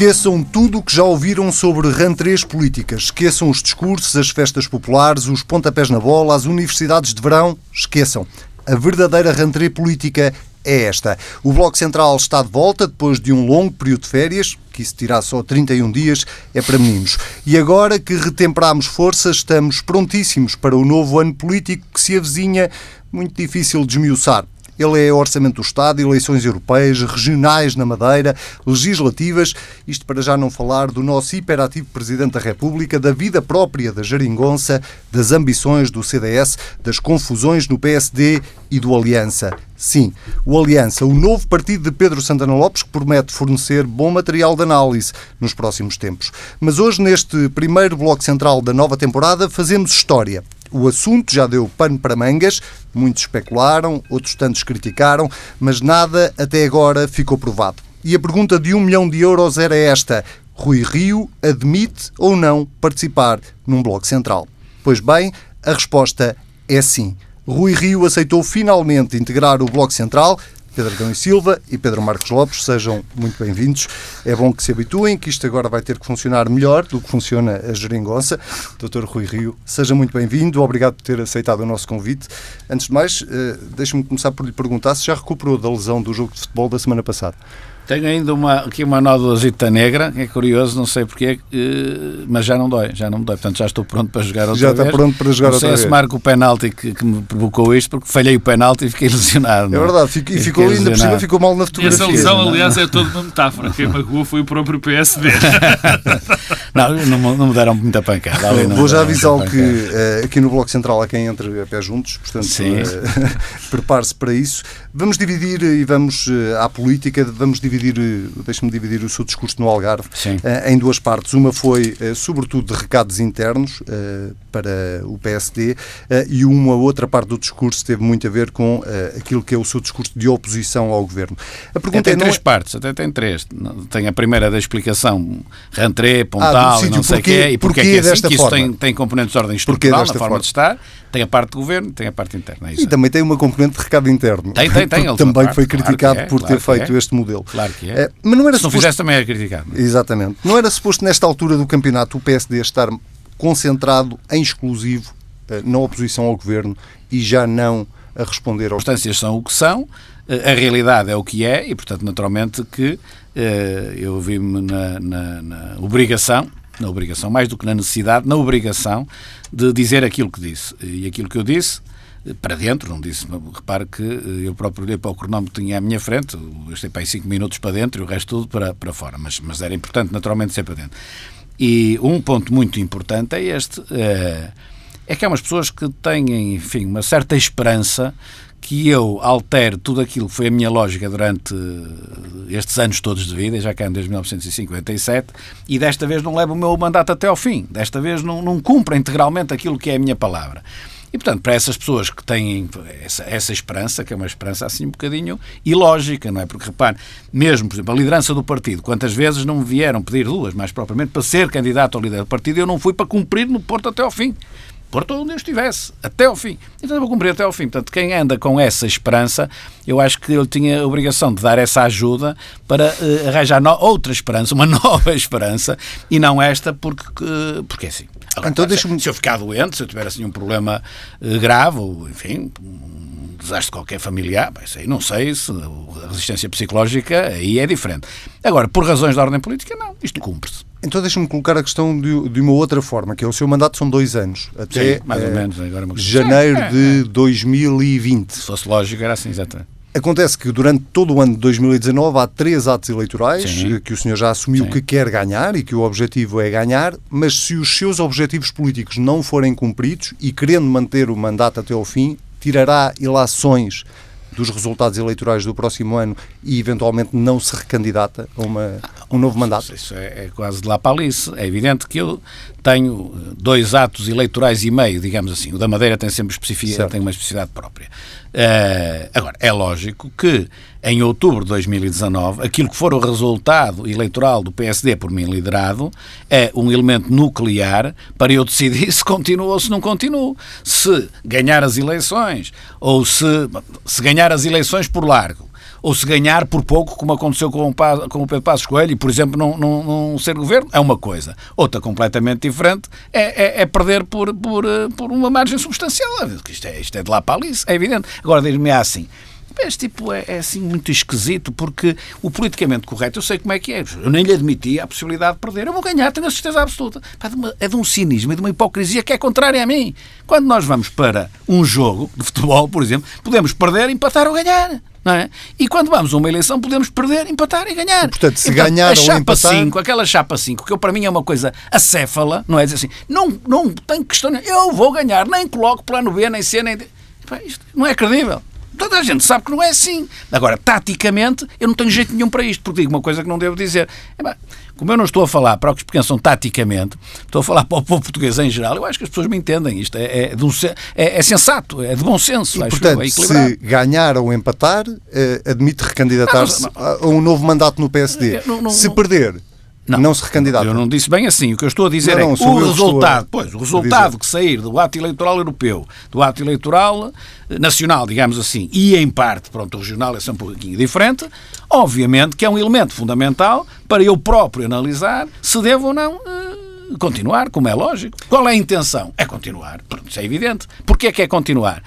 Esqueçam tudo o que já ouviram sobre rantrês políticas. Esqueçam os discursos, as festas populares, os pontapés na bola, as universidades de verão. Esqueçam. A verdadeira rantrê política é esta. O Bloco Central está de volta depois de um longo período de férias, que isso tirar só 31 dias, é para meninos. E agora que retemperamos forças, estamos prontíssimos para o novo ano político que se avizinha, muito difícil de esmiuçar. Ele é Orçamento do Estado, eleições europeias, regionais na Madeira, legislativas, isto para já não falar do nosso hiperativo Presidente da República, da vida própria da Jeringonça, das ambições do CDS, das confusões no PSD e do Aliança. Sim, o Aliança, o novo partido de Pedro Santana Lopes, que promete fornecer bom material de análise nos próximos tempos. Mas hoje, neste primeiro bloco central da nova temporada, fazemos história. O assunto já deu pano para mangas, muitos especularam, outros tantos criticaram, mas nada até agora ficou provado. E a pergunta de um milhão de euros era esta: Rui Rio admite ou não participar num bloco central? Pois bem, a resposta é sim. Rui Rio aceitou finalmente integrar o Bloco Central, Pedro Adão e Silva e Pedro Marcos Lopes, sejam muito bem-vindos. É bom que se habituem, que isto agora vai ter que funcionar melhor do que funciona a geringonça. Doutor Rui Rio, seja muito bem-vindo, obrigado por ter aceitado o nosso convite. Antes de mais, eh, deixe-me começar por lhe perguntar se já recuperou da lesão do jogo de futebol da semana passada. Tenho ainda uma, aqui uma nódulazita negra, é curioso, não sei porquê, eh, mas já não dói, já não me dói. Portanto, já estou pronto para jogar outra já vez. Já está pronto para jogar não outra vez. Sei se marco o penalti que, que, me provocou isto, porque falhei o penalti e fiquei lesionado. É verdade, fico, e ficou ainda por cima, ficou mal na fotografia. E essa lesão, aliás, é toda uma metáfora. Quem magoou foi o próprio PSD. não, não, não me deram muita pancada. Vou já avisá-lo que uh, aqui no Bloco Central há quem entre a pé juntos, portanto, uh, prepare-se para isso. Vamos dividir e vamos uh, à política, vamos dividir, uh, deixe-me dividir o seu discurso no Algarve uh, em duas partes. Uma foi, sobretudo, de recados internos para o PSD e uma outra parte do discurso teve muito a ver com aquilo que é o seu discurso de oposição ao governo. A pergunta tem é, três não... partes, até tem três. Tem a primeira da explicação, rentré, pontal, ah, não sei o que é, e porque, porque é que é assim, que isso tem, tem componentes de ordem estrutural, na forma, forma de estar tem a parte do governo, tem a parte interna. É e também tem uma componente de recado interno. Tem, tem, tem. também parte, foi criticado claro é, por claro ter feito é. este modelo. Claro que é. é mas não era Se suposto... não fizesse também era criticado. Não? Exatamente. Não era suposto nesta altura do campeonato o PSD estar concentrado em exclusivo eh, na oposição ao governo e já não a responder aos... As circunstâncias são o que são, eh, a realidade é o que é e, portanto, naturalmente que eh, eu vi-me na, na, na obrigação na obrigação, mais do que na necessidade, na obrigação de dizer aquilo que disse. E aquilo que eu disse, para dentro, não disse, repare que eh, eu próprio olhei para o cronómetro que tinha à minha frente, eu estei para aí 5 minutos para dentro e o resto tudo para, para fora, mas, mas era importante naturalmente ser para dentro. E um ponto muito importante é este, é, é que há umas pessoas que têm, enfim, uma certa esperança que eu altere tudo aquilo que foi a minha lógica durante estes anos todos de vida, já cá em 1957, e desta vez não levo o meu mandato até ao fim. Desta vez não, não cumpro integralmente aquilo que é a minha palavra. E, portanto, para essas pessoas que têm essa, essa, esperança, que é uma esperança assim um bocadinho ilógica, não é? Porque, repare, mesmo, por exemplo, a liderança do partido, quantas vezes não me vieram pedir duas, mais propriamente, para ser candidato ao líder do partido, eu não fui para cumprir no Porto até ao fim. Porto onde eu estivesse, até ao fim. Então eu vou cumprir até ao fim. Portanto, quem anda com essa esperança, eu acho que ele tinha a obrigação de dar essa ajuda para uh, arranjar no outra esperança, uma nova esperança, e não esta, porque, uh, porque é assim. Agora, então, se, se eu ficar doente, se eu tiver assim um problema uh, grave, ou enfim, um desastre qualquer familiar, bem, aí não sei se a resistência psicológica aí é diferente. Agora, por razões de ordem política, não, isto cumpre-se. Então deixa-me colocar a questão de, de, uma outra forma, que é o seu mandato são dois anos, até Sim, mais ou menos, agora é janeiro de 2020. Se fosse lógico, era assim, exatamente. Acontece que durante todo o ano de 2019 há três atos eleitorais Sim. que o senhor já assumiu Sim. que quer ganhar e que o objetivo é ganhar, mas se os seus objetivos políticos não forem cumpridos e querendo manter o mandato até ao fim, tirará ilações dos resultados eleitorais do próximo ano e eventualmente não se recandidata a, uma, um novo mandato? Isso é, é quase de lá para ali. É evidente que eu tenho dois atos eleitorais e meio, digamos assim. O da Madeira tem sempre especificidade, tem uma especificidade própria. Uh, agora, é lógico que em outubro de 2019, aquilo que for o resultado eleitoral do PSD por mim liderado é um elemento nuclear para eu decidir se continua ou se não continua. Se ganhar as eleições ou se, se ganhar as eleições por largo ou se ganhar por pouco, como aconteceu com o, com o Pedro Passos Coelho, e, por exemplo, não, não, não ser governo, é uma coisa. Outra completamente diferente é, é, é perder por, por, eh, por uma margem substancial. Isto é, isto é de lá para ali, é evidente. Agora, diz-me assim, este tipo é, é, assim muito esquisito porque o politicamente correto eu sei como é que é. Eu nem lhe admitia a possibilidade de perder. Eu vou ganhar, tenho a certeza absoluta. É de um cinismo e de uma hipocrisia que é contrária a mim. Quando nós vamos para um jogo de futebol, por exemplo, podemos perder, empatar ou ganhar. Não é? E quando vamos a uma eleição podemos perder, empatar e ganhar. E, portanto, se ganhar a chapa ou empatar... 5, aquela chapa 5, que eu, para mim é uma coisa acéfala, não é? Dizer assim, não, não tem questão, eu vou ganhar, nem coloco plano B, nem C, nem D. Isto não é credível. Toda a gente sabe que não é assim. Agora, taticamente, eu não tenho jeito nenhum para isto, porque digo uma coisa que não devo dizer. É, como eu não estou a falar para os que pensam taticamente, estou a falar para o povo português em geral, eu acho que as pessoas me entendem. Isto é, é, é, é sensato, é de bom senso. E, portanto, eu, se ganhar ou empatar, eh, admite recandidatar-se a um novo mandato no PSD. Não, não, se perder, não, não se recandidata. Eu não disse bem assim. O que eu estou a dizer não, é que o resultado, pois, o resultado que sair do ato eleitoral europeu, do ato eleitoral eh, nacional, digamos assim, e em parte, pronto, regional é sempre um pouquinho diferente, obviamente que é um elemento fundamental para eu próprio analisar se devo ou não uh, continuar, como é lógico. Qual é a intenção? É continuar. Pronto, isso é evidente. Porquê é que é continuar?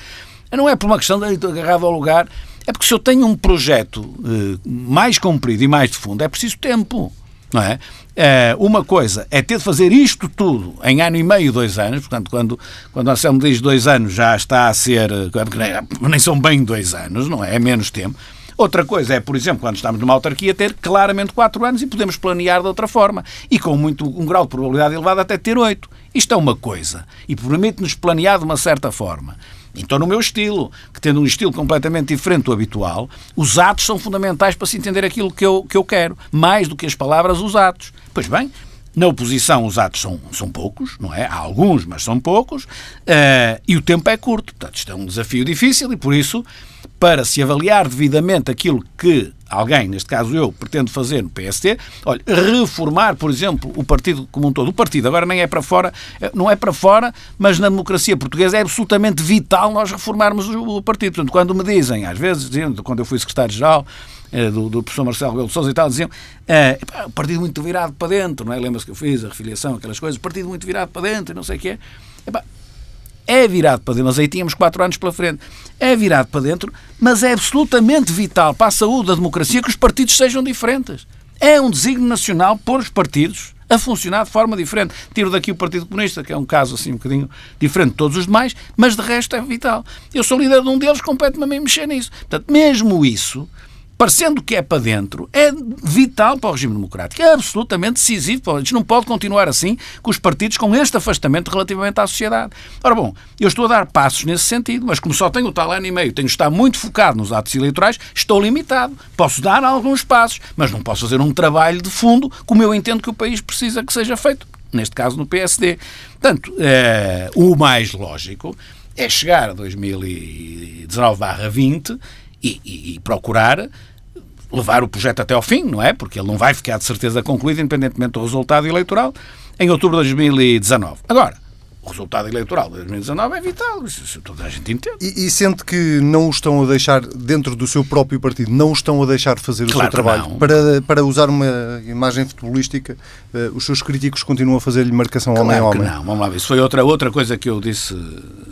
Não é por uma questão de agarrado ao lugar, é porque se eu tenho um projeto uh, mais comprido e mais de fundo, é preciso tempo não é? é? Uma coisa é ter de fazer isto tudo em ano e meio, dois anos, portanto, quando, quando Anselmo diz dois anos já está a ser, nem, nem são bem dois anos, não é? É menos tempo. Outra coisa é, por exemplo, quando estamos numa autarquia, ter claramente quatro anos e podemos planear de outra forma. E com muito, um grau de probabilidade elevado até ter oito. Isto é uma coisa. E permite-nos planear de uma certa forma. Então, no meu estilo, que tendo um estilo completamente diferente do habitual, os atos são fundamentais para se entender aquilo que eu, que eu quero, mais do que as palavras, os atos. Pois bem, na oposição os atos são, são poucos, não é? Há alguns, mas são poucos, uh, e o tempo é curto. Portanto, isto é um desafio difícil e, por isso, para se avaliar devidamente aquilo que alguém, neste caso eu, pretendo fazer no PST, olha, reformar, por exemplo, o partido como um todo. O partido agora nem é para fora, eh, não é para fora, mas na democracia portuguesa é absolutamente vital nós reformarmos o partido. Portanto, quando me dizem, às vezes, quando eu fui secretário-geral, do, do, professor Marcelo Rebelo de Sousa e tal, diziam é, o partido muito virado para dentro, não é? Lembra-se que eu fiz a refiliação, aquelas coisas, partido muito virado para dentro e não sei o quê. Epá, é virado para dentro, mas aí tínhamos quatro anos pela frente. É virado para dentro, mas é absolutamente vital para a saúde da democracia que os partidos sejam diferentes. É um desígnio nacional pôr os partidos a funcionar de forma diferente. Tiro daqui o Partido Comunista, que é um caso assim um bocadinho diferente de todos os demais, mas de resto é vital. Eu sou líder de um deles, compete-me a mim mexer nisso. Portanto, mesmo isso parecendo que é para dentro, é vital para o regime democrático. É absolutamente decisivo. A gente não pode continuar assim com os partidos com este afastamento relativamente à sociedade. Ora bom, eu estou a dar passos nesse sentido, mas como só tenho o tal ano e meio, tenho de estar muito focado nos atos eleitorais, estou limitado. Posso dar alguns passos, mas não posso fazer um trabalho de fundo como eu entendo que o país precisa que seja feito. Neste caso, no PSD. Portanto, é, o mais lógico é chegar a 2019-20 e, e, e procurar levar o projeto até ao fim, não é? Porque ele não vai ficar de certeza concluído, independentemente do resultado eleitoral, em outubro de 2019. Agora, o resultado eleitoral de 2019 é vital, isso toda a gente entende. E, e, sente que não o estão a deixar, dentro do seu próprio partido, não o estão a deixar fazer claro o seu trabalho? Para, para usar uma imagem futebolística, uh, os seus críticos continuam a fazer-lhe marcação claro homem-homem? não, vamos lá ver. Isso foi outra, outra coisa que eu disse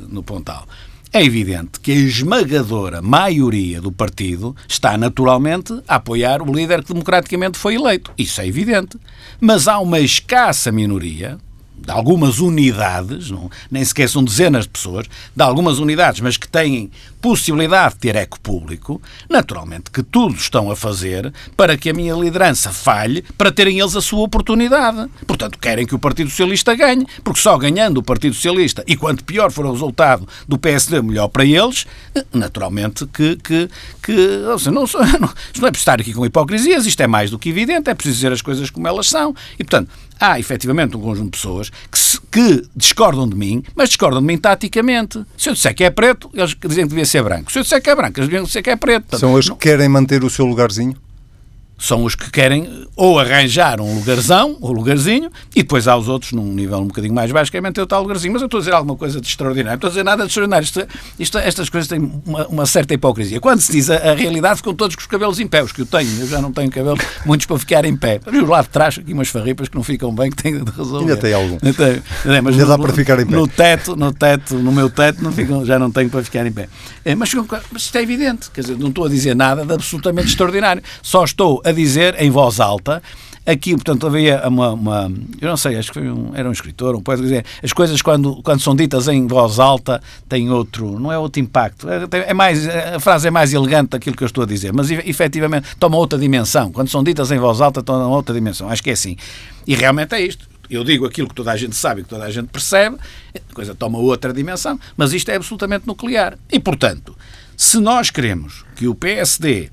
no Pontal. É evidente que a esmagadora maioria do partido está naturalmente a apoiar o líder que democraticamente foi eleito. Isso é evidente. Mas há uma escassa minoria, de algumas unidades, não, nem sequer são dezenas de pessoas, de algumas unidades, mas que têm possibilidade de ter eco público, naturalmente que tudo estão a fazer para que a minha liderança falhe, para terem eles a sua oportunidade. Portanto, querem que o Partido Socialista ganhe, porque só ganhando o Partido Socialista, e quanto pior for o resultado do PSD, melhor para eles, naturalmente que. que, que seja, não, não, não é preciso estar aqui com hipocrisias, isto é mais do que evidente, é preciso dizer as coisas como elas são. E, portanto, há efetivamente um conjunto de pessoas que, se, que discordam de mim, mas discordam de mim taticamente. Se eu disser que é preto, eles dizem que devia ser branco. Se eu disser que é branco, eles dizer que é preto. São os que querem manter o seu lugarzinho? São os que querem ou arranjar um lugarzão, ou lugarzinho, e depois há os outros num nível um bocadinho mais baixo, que é manter o tal lugarzinho. Mas eu estou a dizer alguma coisa de extraordinário. Não estou a dizer nada de extraordinário. Isto, isto, estas coisas têm uma, uma, certa hipocrisia. Quando se diz a, a, realidade, ficam todos com os cabelos em pé, os que eu tenho. Eu já não tenho cabelo, muitos para ficar em pé. Mas lá de trás, aqui umas farripas que não ficam bem, que têm de resolver. Ainda tem algum. Tem, é, mas Ainda no, dá para ficar em pé. No teto, no teto, no meu teto, não ficam, já não tenho para ficar em pé. É, mas, mas isto é evidente. Quer dizer, não estou a dizer nada de absolutamente extraordinário. Só estou a dizer em voz alta Aqui, portanto, havia uma, uma, Eu não sei, acho que um, era um escritor, um poeta, dizer, as coisas quando, quando são ditas em voz alta têm outro. Não é outro impacto. É, é mais, a frase é mais elegante daquilo que eu estou a dizer, mas efetivamente toma outra dimensão. Quando são ditas em voz alta, tomam outra dimensão. Acho que é assim. E realmente é isto. Eu digo aquilo que toda a gente sabe que toda a gente percebe, a coisa toma outra dimensão, mas isto é absolutamente nuclear. E, portanto, se nós queremos que o PSD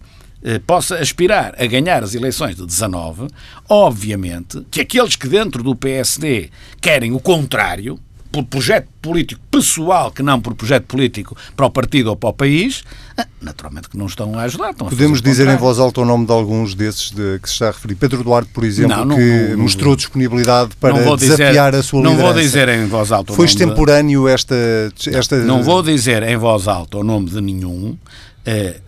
possa aspirar a ganhar as eleições de 19, obviamente que aqueles que dentro do PSD querem o contrário, por projeto político pessoal que não por projeto político para o partido ou para o país, eh, naturalmente que não estão a ajudar. Estão Podemos dizer em voz alta o nome de alguns desses de, que se está a referir. Pedro Duarte, por exemplo, não, não, que não, mostrou disponibilidade para desafiar dizer, a sua não liderança. Não vou dizer em voz alta o Foi extemporâneo de... esta, esta... Não vou dizer em voz alta o nome de nenhum, eh,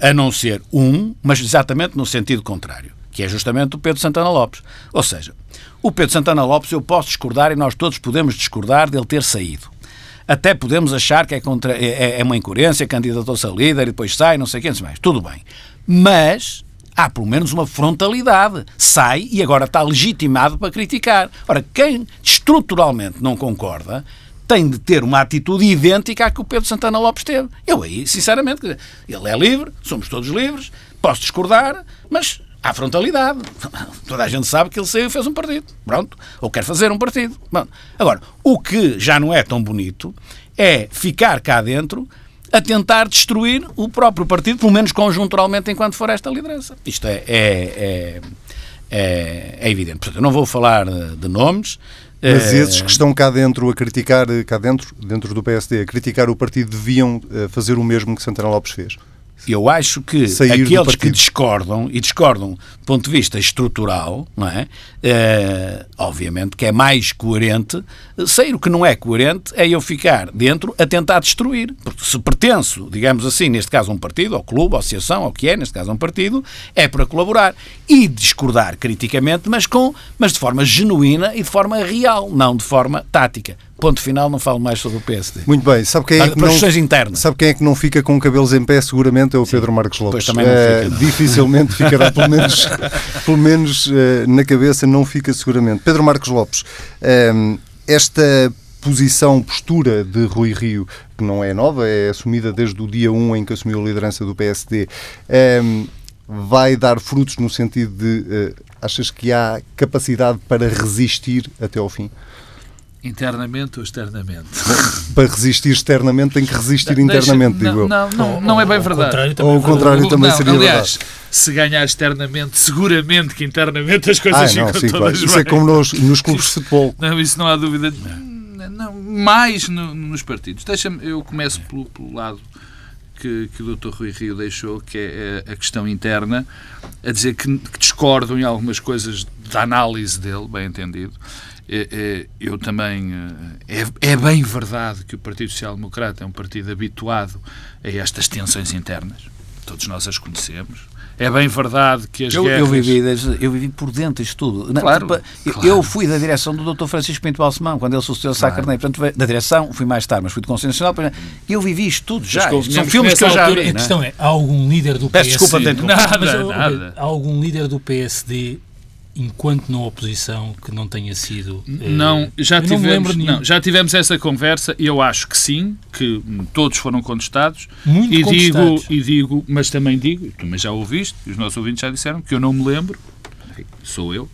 a não ser um, mas exatamente no sentido contrário, que é justamente o Pedro Santana Lopes. Ou seja, o Pedro Santana Lopes eu posso discordar e nós todos podemos discordar dele ter saído. Até podemos achar que é, contra, é, é uma incoerência, candidatou-se a líder e depois sai, não sei o que, não sei mais. Tudo bem. Mas há pelo menos uma frontalidade. Sai e agora está legitimado para criticar. Ora, quem estruturalmente não concorda tem de ter uma atitude idêntica à que o Pedro Santana Lopes teve. Eu aí, sinceramente, ele é livre, somos todos livres, posso discordar, mas há frontalidade. Toda a gente sabe que ele saiu e fez um partido. Pronto. Ou quer fazer um partido. Bom, agora, o que já não é tão bonito é ficar cá dentro a tentar destruir o próprio partido, pelo menos conjunturalmente, enquanto for esta liderança. Isto é, é, é, é, é evidente. Portanto, eu não vou falar de nomes, mas é. esses que estão cá dentro a criticar, cá dentro, dentro do PSD, a criticar o partido, deviam eh, fazer o mesmo que Santana Lopes fez. Eu acho que Sair aqueles que discordam, e discordam do ponto de vista estrutural, não é? é? obviamente que é mais coerente. Sair o que não é coerente é eu ficar dentro a tentar destruir. Porque se pertenço, digamos assim, neste caso a um partido, ao clube, à associação, ao que é, neste caso a um partido, é para colaborar. E discordar criticamente, mas, com, mas de forma genuína e de forma real, não de forma tática. Ponto final, não falo mais sobre o PSD. Muito bem. Sabe quem é que não, internas. Sabe quem é que não fica com cabelos em pé? Seguramente é o Sim. Pedro Marcos Lopes. Também não fica, não. dificilmente ficará, pelo menos, pelo menos uh, na cabeça, não fica seguramente. Pedro Marcos Lopes, uh, esta posição, postura de Rui Rio, que não é nova, é assumida desde o dia 1 em que assumiu a liderança do PSD, vai dar frutos no sentido de achas que há capacidade para resistir até ao fim? Internamente ou externamente? Para resistir externamente tem que resistir Deixa, internamente, não, digo eu. Não, não, não é bem verdade. Ou o contrário também não, seria aliás, verdade. se ganhar externamente, seguramente que internamente as coisas ah, não, ficam sim, todas claro. Isso é como nos, nos clubes de futebol. Não, isso não há dúvida. Não, mais no, nos partidos. Deixa-me, eu começo pelo, pelo lado que, que, o Dr. Rui Rio deixou, que é a questão interna, a dizer que, que discordam em algumas coisas da análise dele, bem entendido. É, é, eu também. Eh, é, é bem verdade que o Partido Social Democrata é um partido habituado a estas tensões internas. Todos nós as conhecemos. É bem verdade que as eu, guerras... Eu vivi, eu vivi por dentro disto tudo. Claro, tipo, claro. Eu fui da direção do Dr. Francisco Pinto Balsemão, quando ele sucedeu claro. Sá Carneiro. Portanto, da direção, fui mais tarde, mas fui de Conselho Nacional. Eu vivi isto tudo já. São filmes que eu já vi. A questão é, há algum líder do PSD... Peço desculpa, dentro nada, mas, nada. Há algum líder do PSD enquanto na oposição que não tenha sido não eh, já tivemos não, não, já tivemos essa conversa e eu acho que sim que todos foram contestados Muito e contestados. digo e digo mas também digo tu também já ouviste e os nossos ouvintes já disseram que eu não me lembro sou eu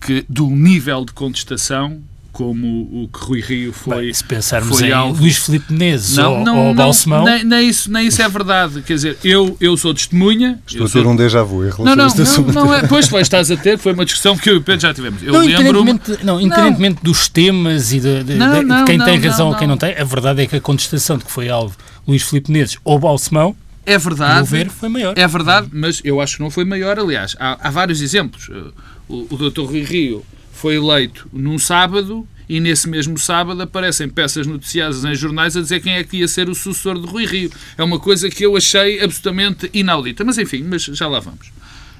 que do nível de contestação como o que Rui Rio foi. Bem, se pensarmos foi em alvo... Luís Filipe Menezes não, ou, não, ou Balsemão. Nem, nem, isso, nem isso é verdade. Quer dizer, eu, eu sou testemunha. Estou a ter sou... um déjà vu em relação não, não, a este assunto. Não, não é, pois, pois estás a ter, foi uma discussão que eu e o Pedro já tivemos. Eu não, independentemente, não, independentemente dos temas e de, de, de, de quem tem razão ou quem não tem, a verdade é que a contestação de que foi alvo Luís Filipe Menezes ou Balsemão É verdade. ver, foi maior. É verdade, mas eu acho que não foi maior. Aliás, há, há vários exemplos. O, o Dr. Rui Rio foi eleito num sábado e nesse mesmo sábado aparecem peças noticiadas em jornais a dizer quem é que ia ser o sucessor de Rui Rio. É uma coisa que eu achei absolutamente inaudita. Mas enfim, mas já lá vamos.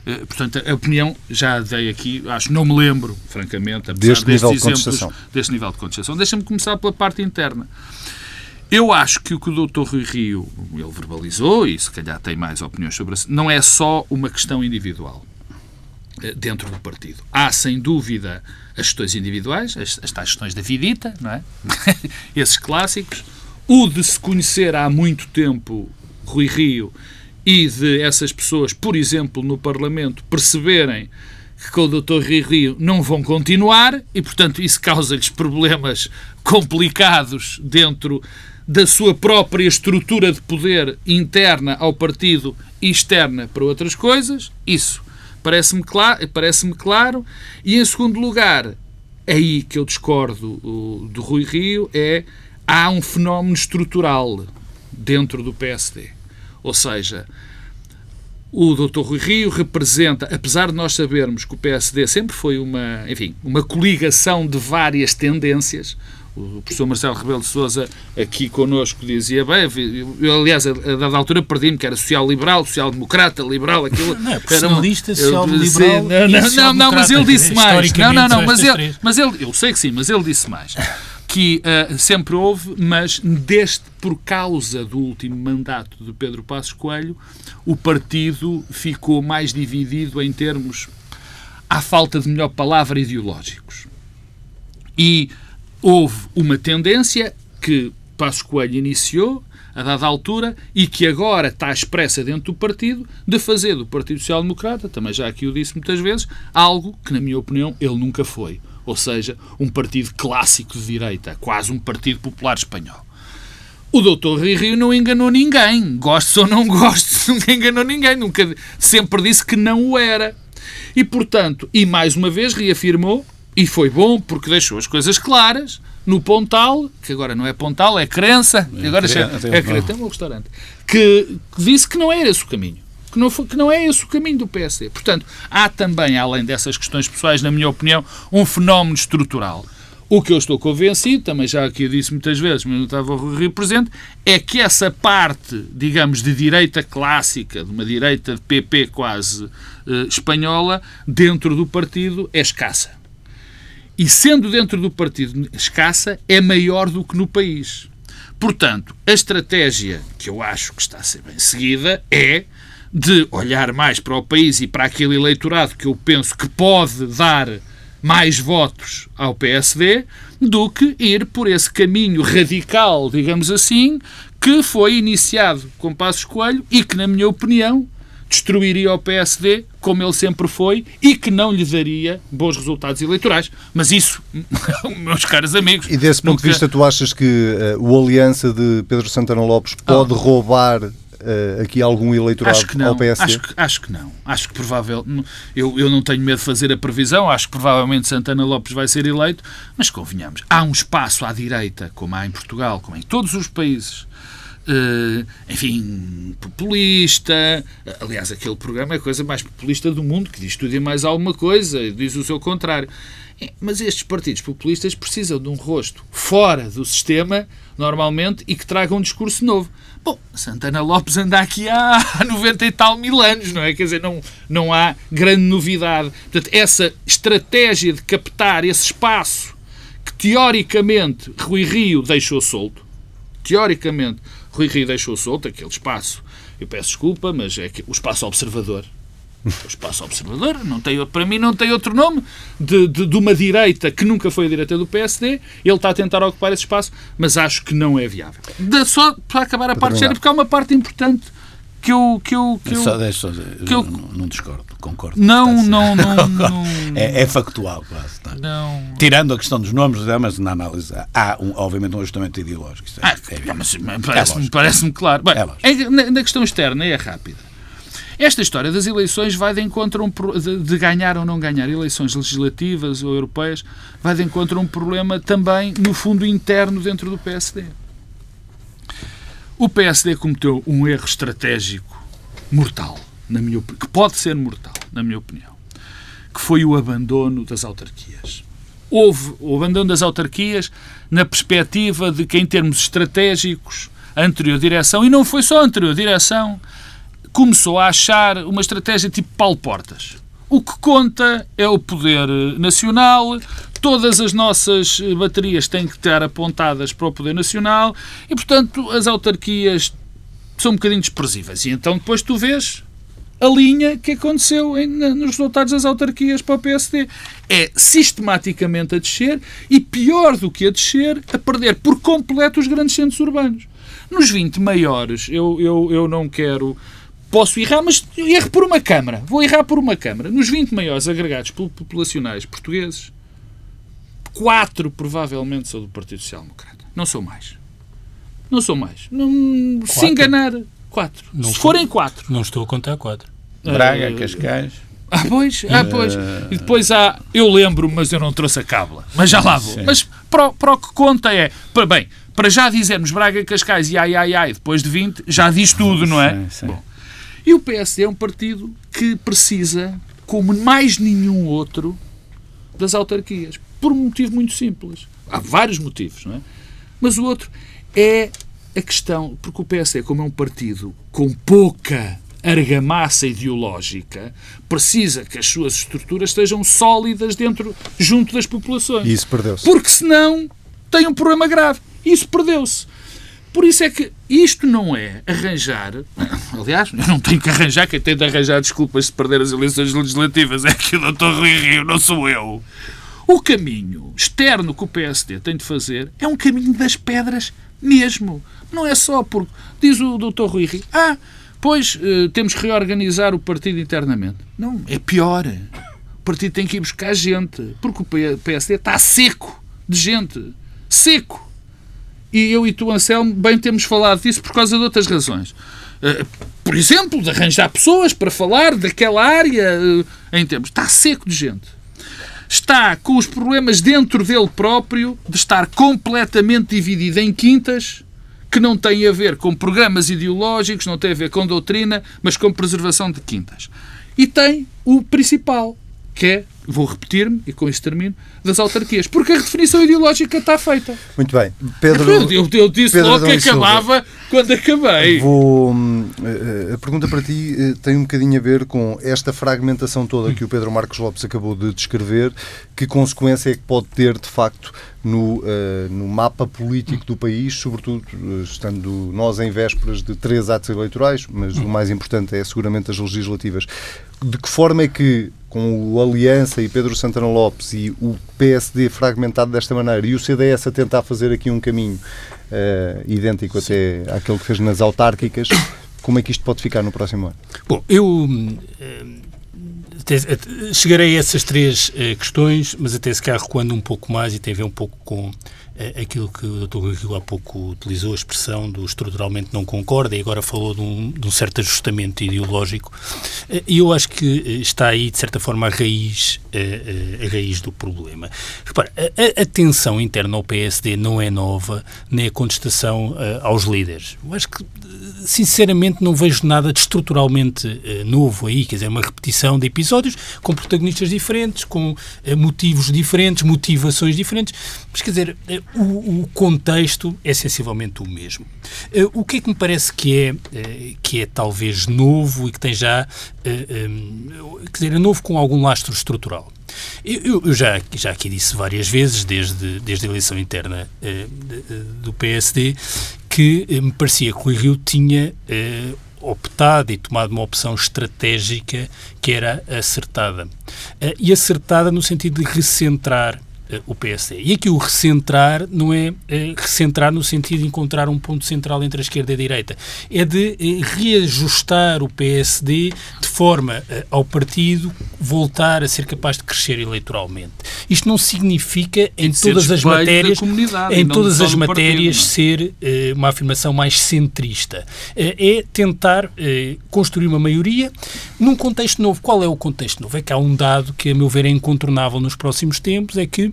Eh, portanto, a opinião já dei aqui, acho, não me lembro, francamente, apesar Deste nível de exemplos, contestação. deste nível de contestação. Deixa-me começar pela parte interna. Eu acho que o que o Dr. Rui Rio, ele verbalizou, e se calhar tem mais opiniões sobre isso, não é só uma questão individual dentro do partido. Há, sem dúvida, as questões individuais, as, as tais questões da vidita, não é? Esses clássicos. O de se conhecer há muito tempo Rui Rio e de essas pessoas, por exemplo, no Parlamento, perceberem que com o Dr. Rui Rio não vão continuar e, portanto, isso causa-lhes problemas complicados dentro da sua própria estrutura de poder interna ao partido e externa para outras coisas. Isso parece-me claro, parece claro. E, em segundo lugar, aí que eu discordo o, do Rui Rio, é há um fenómeno estrutural dentro do PSD. Ou seja, o Dr. Rui Rio representa, apesar de nós sabermos que o PSD sempre foi uma, enfim, uma coligação de várias tendências, o professor Marcelo Rebelo de Sousa aqui connosco dizia bem, eu, aliás, a, dada altura perdi-me que era social-liberal, social-democrata, liberal, aquilo. Não, é personalista, social-liberal Não, não, não, não, mas ele disse mais. Não, não, não, mas ele, mas ele, eu sei que sim, mas ele disse mais. Que ah, sempre houve, mas deste, por causa do último mandato de Pedro Passos Coelho, o partido ficou mais dividido em termos, à falta de melhor palavra, ideológicos. E houve uma tendência que Passos Coelho iniciou, a dada altura, e que agora está expressa dentro do partido, de fazer do Partido Social Democrata, também já aqui o disse muitas vezes, algo que, na minha opinião, ele nunca foi. Ou seja, um partido clássico de direita, quase um partido popular espanhol. O doutor Rui Rio não enganou ninguém. Gosto ou não gosto, nunca enganou ninguém. Nunca, sempre disse que não o era. E, portanto, e mais uma vez reafirmou, e foi bom porque deixou as coisas claras, no Pontal, que agora não é Pontal, é Crença, que agora tem é um Crença, tem um restaurante, que, que disse que não era esse o caminho. Que não, foi, que não é esse o caminho do PSD. Portanto, há também, além dessas questões pessoais, na minha opinião, um fenómeno estrutural. O que eu estou convencido, também já aqui eu disse muitas vezes, mas não estava o Rui Rio presente, é que essa parte, digamos, de direita clássica, de uma direita de PP quase eh, espanhola, dentro do partido é escassa. E sendo dentro do partido escassa, é maior do que no país. Portanto, a estratégia que eu acho que está a ser bem seguida é de olhar mais para o país e para aquele eleitorado que eu penso que pode dar mais votos ao PSD do que ir por esse caminho radical, digamos assim, que foi iniciado com Passos Coelho e que, na minha opinião, destruiria o PSD, como ele sempre foi, e que não lhe daria bons resultados eleitorais. Mas isso, meus caros amigos... E desse ponto de nunca- vista, tu achas que eh, o aliança de Pedro Santana Lopes pode roubar eh, aqui algum eleitorado Acho que não. ao PSD? Acho que, acho que não. Acho que provável. Eu, eu não tenho medo de fazer a previsão. Acho que provavelmente Santana Lopes vai ser eleito. Mas convenhamos, há um espaço à direita, como há em Portugal, como em todos os países. Eh, enfim, populista. Aliás, aquele programa é a coisa mais populista do mundo, que diz tudo e mais alguma coisa, diz o seu contrário. É, Mas estes partidos populistas precisam de um rosto fora do sistema, normalmente, e que traga um discurso novo. Bom, Santana Lopes anda aqui há 90 e tal mil anos, não é? Quer dizer, não, não há grande novidade. Portanto, essa estratégia de captar esse espaço que, teoricamente, Rui Rio deixou solto, teoricamente, Rui Rio deixou solto aquele espaço, eu peço desculpa, mas é que o espaço observador, o espaço observador, não tem, para mim não tem outro nome, de, de, de uma direita que nunca foi a direita do PSD, ele está a tentar ocupar esse espaço, mas acho que não é viável. De- só para acabar a parte terminar. séria, porque há uma parte importante que eu... Que eu, que eu Só deixa que eu- não, não discordo, concordo. não, não, não, não, É, é factual, quase. tá? não... Tirando a questão dos nomes, é, mas na análise há, um, obviamente, um ajustamento ideológico. É- Ah, é mas parece-me lógico. parece claro. Bem, É é- na, na questão externa é rápida. Esta história das eleições vai de encontro a um, de, de ganhar ou não ganhar eleições legislativas ou europeias, vai de encontro a um problema também, no fundo, interno dentro do PSD. O PSD cometeu um erro estratégico mortal, na minha, que pode ser mortal, na minha opinião, que foi o abandono das autarquias. Houve o abandono das autarquias na perspectiva de que, em termos estratégicos, a anterior direção, e não foi só a anterior direção, começou a achar uma estratégia tipo Paulo Portas. O que conta é o poder nacional, todas as nossas baterias têm que estar apontadas para o poder nacional e, portanto, as autarquias são um bocadinho desprezíveis. E então depois tu vês a linha que aconteceu em, nos resultados das autarquias para o PSD. É sistematicamente a descer e, pior do que a descer, a perder por completo os grandes centros urbanos. Nos 20 maiores, eu, eu, eu não quero. Posso errar, mas erro por uma Câmara. Vou errar por uma Câmara. Nos 20 maiores agregados populacionais portugueses, quatro provavelmente são do Partido Social Democrata. Não sou mais. Não sou mais. Não, se enganar, quatro. Não se forem quatro. Não estou a contar quatro. Braga, uh, Cascais. Ah, pois, ah, pois. Uh... E depois há. Eu lembro, mas eu não trouxe a cábula. Mas já lá vou. Sim. Mas para, para o que conta é. Para, bem, para já dizermos Braga, Cascais e ai, ai, ai, depois de 20, já diz tudo, não é? Sim, sim. Bom, e o PSD é um partido que precisa, como mais nenhum outro, das autarquias. Por um motivo muito simples. Há vários motivos, não é? Mas o outro é a questão, porque o PSD, como é um partido com pouca argamassa ideológica, precisa que as suas estruturas estejam sólidas dentro, junto das populações. E isso perdeu-se. Porque senão tem um problema grave. Isso perdeu-se. Por isso é que isto não é arranjar. Aliás, eu não tenho que arranjar, quem tem de arranjar desculpas de perder as eleições legislativas é que o Dr. Rui Rio, não sou eu. O caminho externo que o PSD tem de fazer é um caminho das pedras mesmo. Não é só porque, diz o doutor Rui Rio, ah, pois eh, temos que reorganizar o partido internamente. Não, é pior. O partido tem que ir buscar gente, porque o PSD está seco de gente. Seco. E eu e tu, Anselmo, bem temos falado disso por causa de outras razões. Eh, por exemplo, de arranjar pessoas para falar daquela área eh, em termos. Está seco de gente está com os problemas dentro dele próprio de estar completamente dividido em quintas que não têm a ver com programas ideológicos, não têm a ver com doutrina, mas com preservação de quintas. E tem o principal, que é, vou repetir-me e com isso termino, das autarquias. Porque a redefinição ideológica está feita. Muito bem. Pedro, eu, eu disse Pedro logo que acabava quando acabei. Vou, eh, a pergunta para ti eh, tem um bocadinho a ver com esta fragmentação toda que o Pedro Marcos Lopes acabou de descrever. Que consequência é que pode ter, de facto, no, uh, no mapa político do país, sobretudo estando nós em vésperas de três atos eleitorais, mas o mais importante é seguramente as legislativas. De que forma é que, com o Aliança e Pedro Santana Lopes e o PSD fragmentado desta maneira e o CDS a tentar fazer aqui um caminho uh, idêntico Sim. até àquele que fez nas autárquicas, como é que isto pode ficar no próximo ano? Bom, eu eh, chegarei a essas três uh, questões, mas até se calhar recuando um pouco mais e tem a ver um pouco com uh, aquilo que o Dr. Rui há pouco utilizou, a expressão do estruturalmente não concorda e agora falou de um, de um certo ajustamento ideológico. Uh, e eu acho que está aí, de certa forma, a raiz, a raiz do problema. Repara, a, a, tensão interna ao PSD não é nova, nem a contestação aos líderes. Eu acho que sinceramente não vejo nada de estruturalmente uh, novo aí, quer dizer, uma repetição de episódios com protagonistas diferentes, com uh, motivos diferentes, motivações diferentes, mas quer dizer, uh, o, o, contexto é sensivelmente o mesmo. o que é que me parece que é, que é talvez novo e que tem já, quer dizer, é novo com algum lastro estrutural? Eu, eu, já, já aqui disse várias vezes, desde, desde a eleição interna eh, do PSD, que eh, me parecia que o Rio tinha eh, optado e tomado uma opção estratégica que era acertada. Eh, e acertada no sentido de recentrar o PSD. E aqui o recentrar não é, é recentrar no sentido de encontrar um ponto central entre a esquerda e a direita, é de é, reajustar o PSD de forma é, ao partido voltar a ser capaz de crescer eleitoralmente. Isto não significa em todas as matérias, em todas as matérias partido, ser é, uma afirmação mais centrista. É, tentar construir uma maioria num contexto novo. Qual é o contexto novo? É que há um dado que, a meu ver, é incontornável nos próximos tempos, é que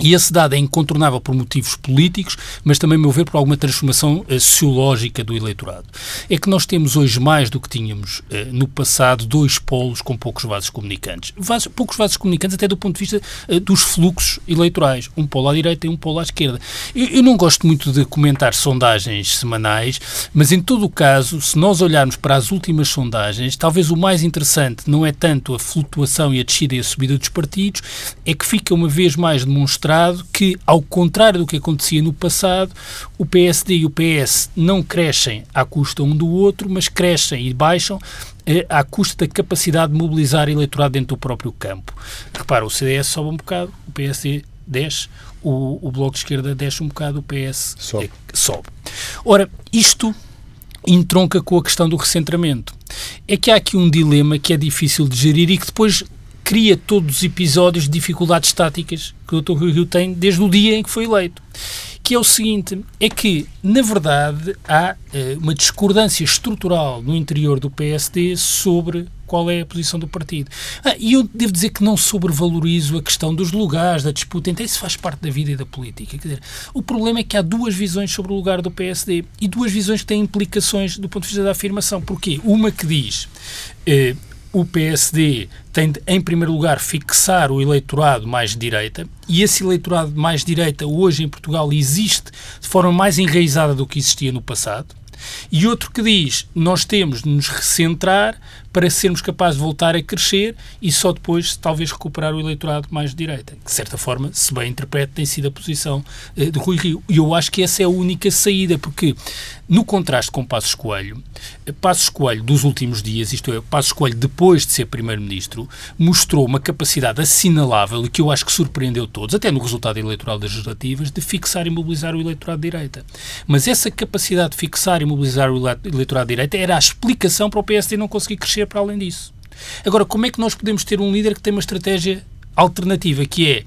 e esse dado é incontornável por motivos políticos, mas também, a meu ver, por alguma transformação uh, sociológica do eleitorado. É que nós temos hoje, mais do que tínhamos uh, no passado, dois polos com poucos vasos comunicantes. Vasos, poucos vasos comunicantes até do ponto de vista uh, dos fluxos eleitorais. Um polo à direita e um polo à esquerda. Eu, eu, não gosto muito de comentar sondagens semanais, mas em todo o caso, se nós olharmos para as últimas sondagens, talvez o mais interessante não é tanto a flutuação e a descida e a subida dos partidos, é que fica uma vez mais demonstrado demonstrado que, ao contrário do que acontecia no passado, o PSD e o PS não crescem à custa um do outro, mas crescem e baixam eh, à custa da capacidade de mobilizar eleitorado dentro do próprio campo. Repara, o CDS sobe um bocado, o PSD desce, o, o Bloco de Esquerda desce um bocado, o PS sobe. sobe. Ora, isto entronca com a questão do recentramento. É que há aqui um dilema que é difícil de gerir e que depois cria todos os episódios de dificuldades táticas que o Dr. Rui Rio tem desde o dia em que foi eleito. Que é o seguinte, é que, na verdade, há uh, uma discordância estrutural no interior do PSD sobre qual é a posição do partido. Ah, e eu devo dizer que não sobrevalorizo a questão dos lugares, da disputa, então isso faz parte da vida e da política. Quer dizer, o problema é que há duas visões sobre o lugar do PSD e duas visões que têm implicações do ponto de vista da afirmação. Porquê? Uma que diz eh, o PSD tem de, em primeiro lugar, fixar o eleitorado mais de direita, e esse eleitorado mais de direita hoje em Portugal existe de forma mais enraizada do que existia no passado. E outro que diz, nós temos de nos recentrar para sermos capazes de voltar a crescer e só depois talvez recuperar o eleitorado mais de direita. Que, de certa forma, se bem interprete, tem sido a posição eh, de Rui Rio. E eu acho que essa é a única saída, porque no contraste com Passos Coelho, eh, Passos Coelho dos últimos dias, isto é, Passos Coelho depois de ser Primeiro-Ministro, mostrou uma capacidade assinalável e que eu acho que surpreendeu todos, até no resultado eleitoral das legislativas, de fixar e mobilizar o eleitorado de direita. Mas essa capacidade de fixar e mobilizar o eleitorado de direita era a explicação para o PSD não conseguir crescer para além disso. Agora, como é que nós podemos ter um líder que tem uma estratégia alternativa, que é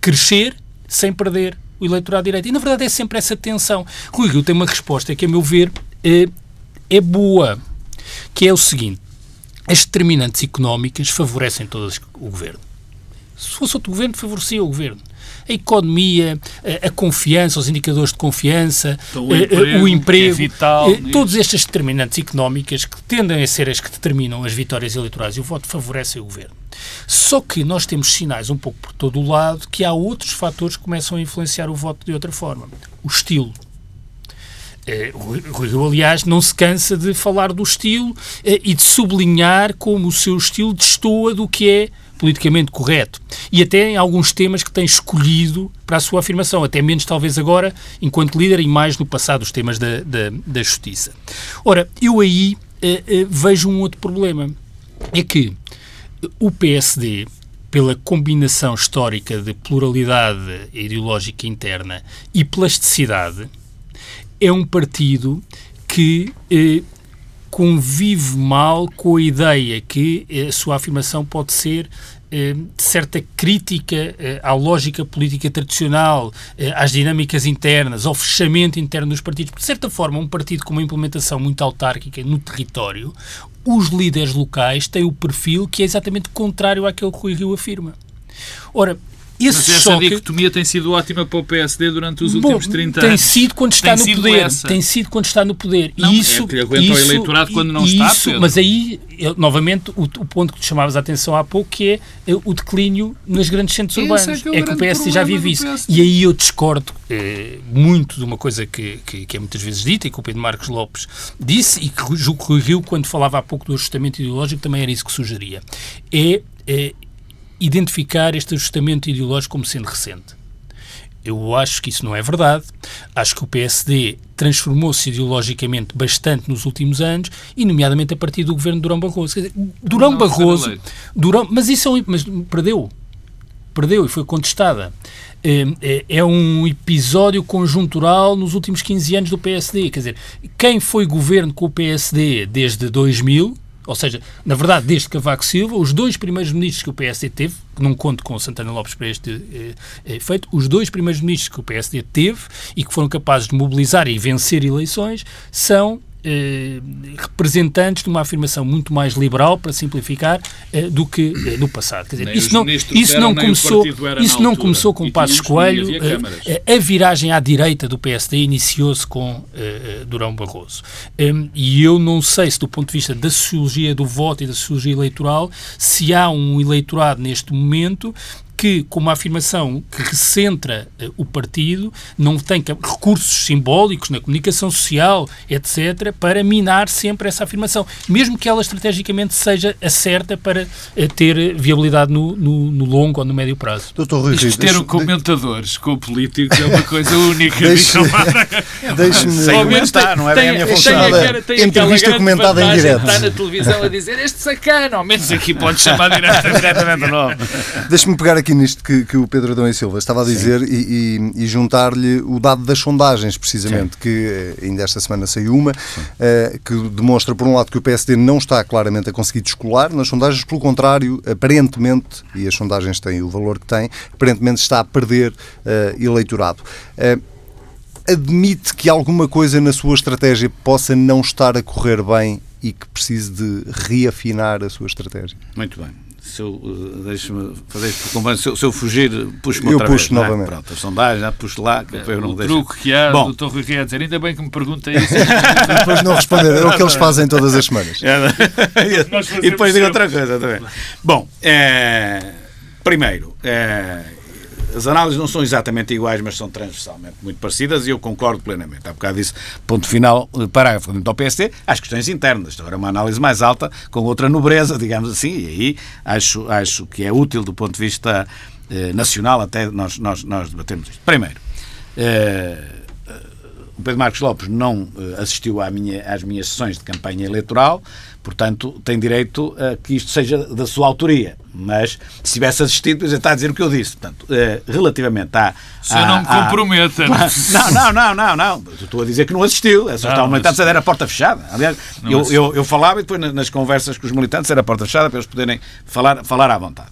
crescer sem perder o eleitorado direito? E, na verdade, é sempre essa tensão. Rui Rio tem uma resposta que, a meu ver, é, é boa, que é o seguinte. As determinantes económicas favorecem todas o governo. Se fosse outro governo, favorecia o governo a economia, a, a confiança, os indicadores de confiança, então, o emprego, o emprego é vital, eh, todas estas determinantes económicas que tendem a ser as que determinam as vitórias eleitorais e o voto favorecem o governo. Só que nós temos sinais um pouco por todo o lado que há outros fatores que começam a influenciar o voto de outra forma. O estilo. Eh, Rui Rio, aliás, não se cansa de falar do estilo eh, e de sublinhar como o seu estilo destoa do que é politicamente correto e até em alguns temas que tem escolhido para a sua afirmação, até menos talvez agora, enquanto líder, e mais no passado, os temas da, da, da justiça. Ora, eu aí uh, uh, vejo um outro problema. É que o PSD, pela combinação histórica de pluralidade ideológica interna e plasticidade, é um partido que eh, convive mal com a ideia que a sua afirmação pode ser de certa crítica eh, à lógica política tradicional, eh, às dinâmicas internas, ao fechamento interno dos partidos. De certa forma, um partido com uma implementação muito autárquica no território, os líderes locais têm o perfil que é exatamente contrário àquele que o Rui Rio afirma. Ora, esse Mas essa choque... dicotomia tem sido ótima para o PSD durante os últimos 30 tem anos. Sido quando está tem no poder. Tem sido quando está no poder. Não, e isso, é que aguenta isso, o eleitorado quando não isso, está, Pedro. Mas aí, eu, novamente, o, o, ponto que te chamavas a atenção há pouco, que é, é o declínio nos grandes centros Esse urbanos. é que é o É, que o PSD já vive isso. E aí eu discordo eh, muito de uma coisa que, que, que é muitas vezes dita e que o Pedro Marcos Lopes disse e que julgo que o Rui Rio, quando falava há pouco do ajustamento ideológico, também era isso que sugeria. É, é identificar este ajustamento ideológico como sendo recente. Eu acho que isso não é verdade. Acho que o PSD transformou-se ideologicamente bastante nos últimos anos, e nomeadamente a partir do governo de Durão Barroso. Dizer, Durão Não, Barroso. Durão, mas isso é um, mas perdeu. Perdeu e foi contestada. É, é- é um episódio conjuntural nos últimos 15 anos do PSD. Quer dizer, quem foi governo com o PSD desde 2000, ou seja, na verdade, desde Cavaco Silva, os dois primeiros ministros que o PSD teve, que não conto com o Santana Lopes para este eh, eh, feito, os dois primeiros ministros que o PSD teve e que foram capazes de mobilizar e vencer eleições são eh, representantes de uma afirmação muito mais liberal, para simplificar, eh, do que eh, no passado. Quer dizer, isso não, isso não começou, isso não começou com Passos Coelho. a viragem à direita do PSD iniciou-se com Durão Barroso. E eu não sei se, do ponto de vista da sociologia do voto e da sociologia eleitoral, se há um eleitorado neste momento que, com uma afirmação que recentra uh, o partido, não tem recursos simbólicos na comunicação social, etc., para minar sempre essa afirmação, mesmo que ela estrategicamente seja a certa para uh, ter viabilidade no, no, no, longo ou no médio prazo. Doutor Rui Isto ter deixe, comentadores com políticos é uma coisa única. Deixe-me... Sem comentar, não é bem a minha função. Entrevista comentada em direto. Está na televisão a dizer este sacana, ao menos aqui pode chamar diretamente o nome. Deixe-me pegar aqui nisto que, que o Pedro Adão e Silva estava a dizer e, e, e juntar-lhe o dado das sondagens, precisamente, Sim. que eh, ainda esta semana saiu uma, uh, que demonstra, por um lado, que o PSD não está claramente a conseguir descolar nas sondagens, pelo contrário, aparentemente, e as sondagens têm o valor que têm, aparentemente está a perder uh, eleitorado. Uh, admite que alguma coisa na sua estratégia possa não estar a correr bem e que precise de reafinar a sua estratégia? Muito bem se eu, uh, deixe-me fazer isto se eu, se eu fugir, puxo-me outra eu puxo vez, é? novamente. Pronto, as sondagens, já puxo lá, que eu não o deixo. truque que há, Bom, o doutor Rui quer dizer, ainda bem que me pergunta isso. depois não responder, é o que eles fazem todas as semanas. É, e depois digo outra coisa também. Bom, é, primeiro, é, as análises não são exatamente iguais, mas são transversalmente muito parecidas e eu concordo plenamente. Há bocado disse, ponto final, eh, parágrafo. Quanto ao PSD, as questões internas. Agora, uma análise mais alta, com outra nobreza, digamos assim, e aí acho, acho que é útil do ponto de vista eh, nacional até nós, nós, nós debatermos isto. Primeiro, eh, o Pedro Marcos Lopes não eh, assistiu à minha, às minhas sessões de campanha eleitoral, portanto tem direito a que isto seja da sua autoria. Mas se tivesse assistido, já está a dizer o que eu disse. Portanto, eh, relativamente à. Se não me comprometa. Não, não, não, não, não. Estou a dizer que não assistiu. É só está militantes mas... era a porta fechada. Aliás, eu, eu, eu, falava e depois nas conversas com os militantes era a porta fechada para eles poderem falar, falar à vontade.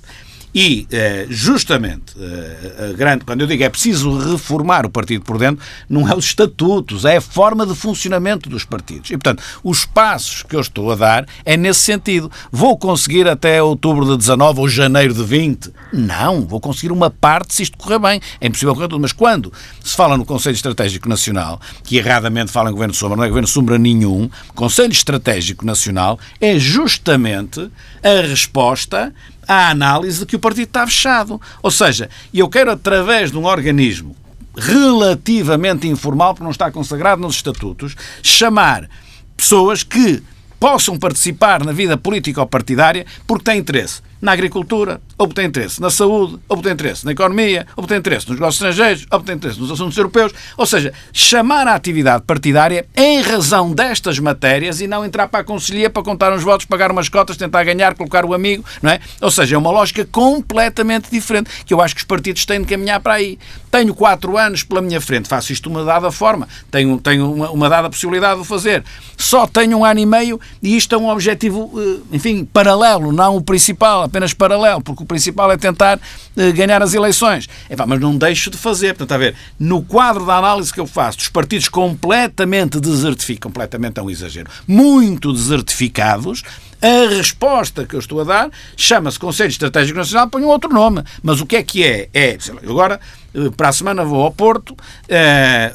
E, eh, justamente, eh, grande, quando eu digo é preciso reformar o partido por dentro, não é os estatutos, é a forma de funcionamento dos partidos. E, portanto, os passos que eu estou a dar é nesse sentido. Vou conseguir até outubro de 19 ou janeiro de 20? Não, vou conseguir uma parte se isto correr bem. É impossível correr tudo. Mas quando se fala no Conselho Estratégico Nacional, que erradamente fala em Governo Sombra, não é Governo Sombra nenhum, Conselho Estratégico Nacional é justamente a resposta à análise de que o partido está fechado. Ou seja, eu quero, através de um organismo relativamente informal, porque não está consagrado nos estatutos, chamar pessoas que possam participar na vida política ou partidária porque têm interesse na agricultura, ou tem interesse na saúde, ou tem interesse na economia, ou tem interesse nos negócios estrangeiros, ou tem interesse nos assuntos europeus. Ou seja, chamar a atividade partidária em razão destas matérias e não entrar para a conselhia para contar uns votos, pagar umas cotas, tentar ganhar, colocar o amigo, não é? Ou seja, é uma lógica completamente diferente que eu acho que os partidos têm de caminhar para aí. Tenho quatro anos pela minha frente, faço isto uma dada forma, tenho, tenho uma, uma dada possibilidade de fazer. Só tenho um ano e meio e isto é um objetivo, eh, enfim, paralelo, não o principal apenas paralelo, porque o principal é tentar uh, ganhar as eleições. Mas não deixo de fazer. Portanto, a ver, no quadro da análise que eu faço dos partidos completamente desertificados, completamente é um exagero, muito desertificados, a resposta que eu estou a dar chama-se Conselho Estratégico Nacional, põe um outro nome. Mas o que é que é? É, lá, agora, eh, para a semana vou ao Porto, é,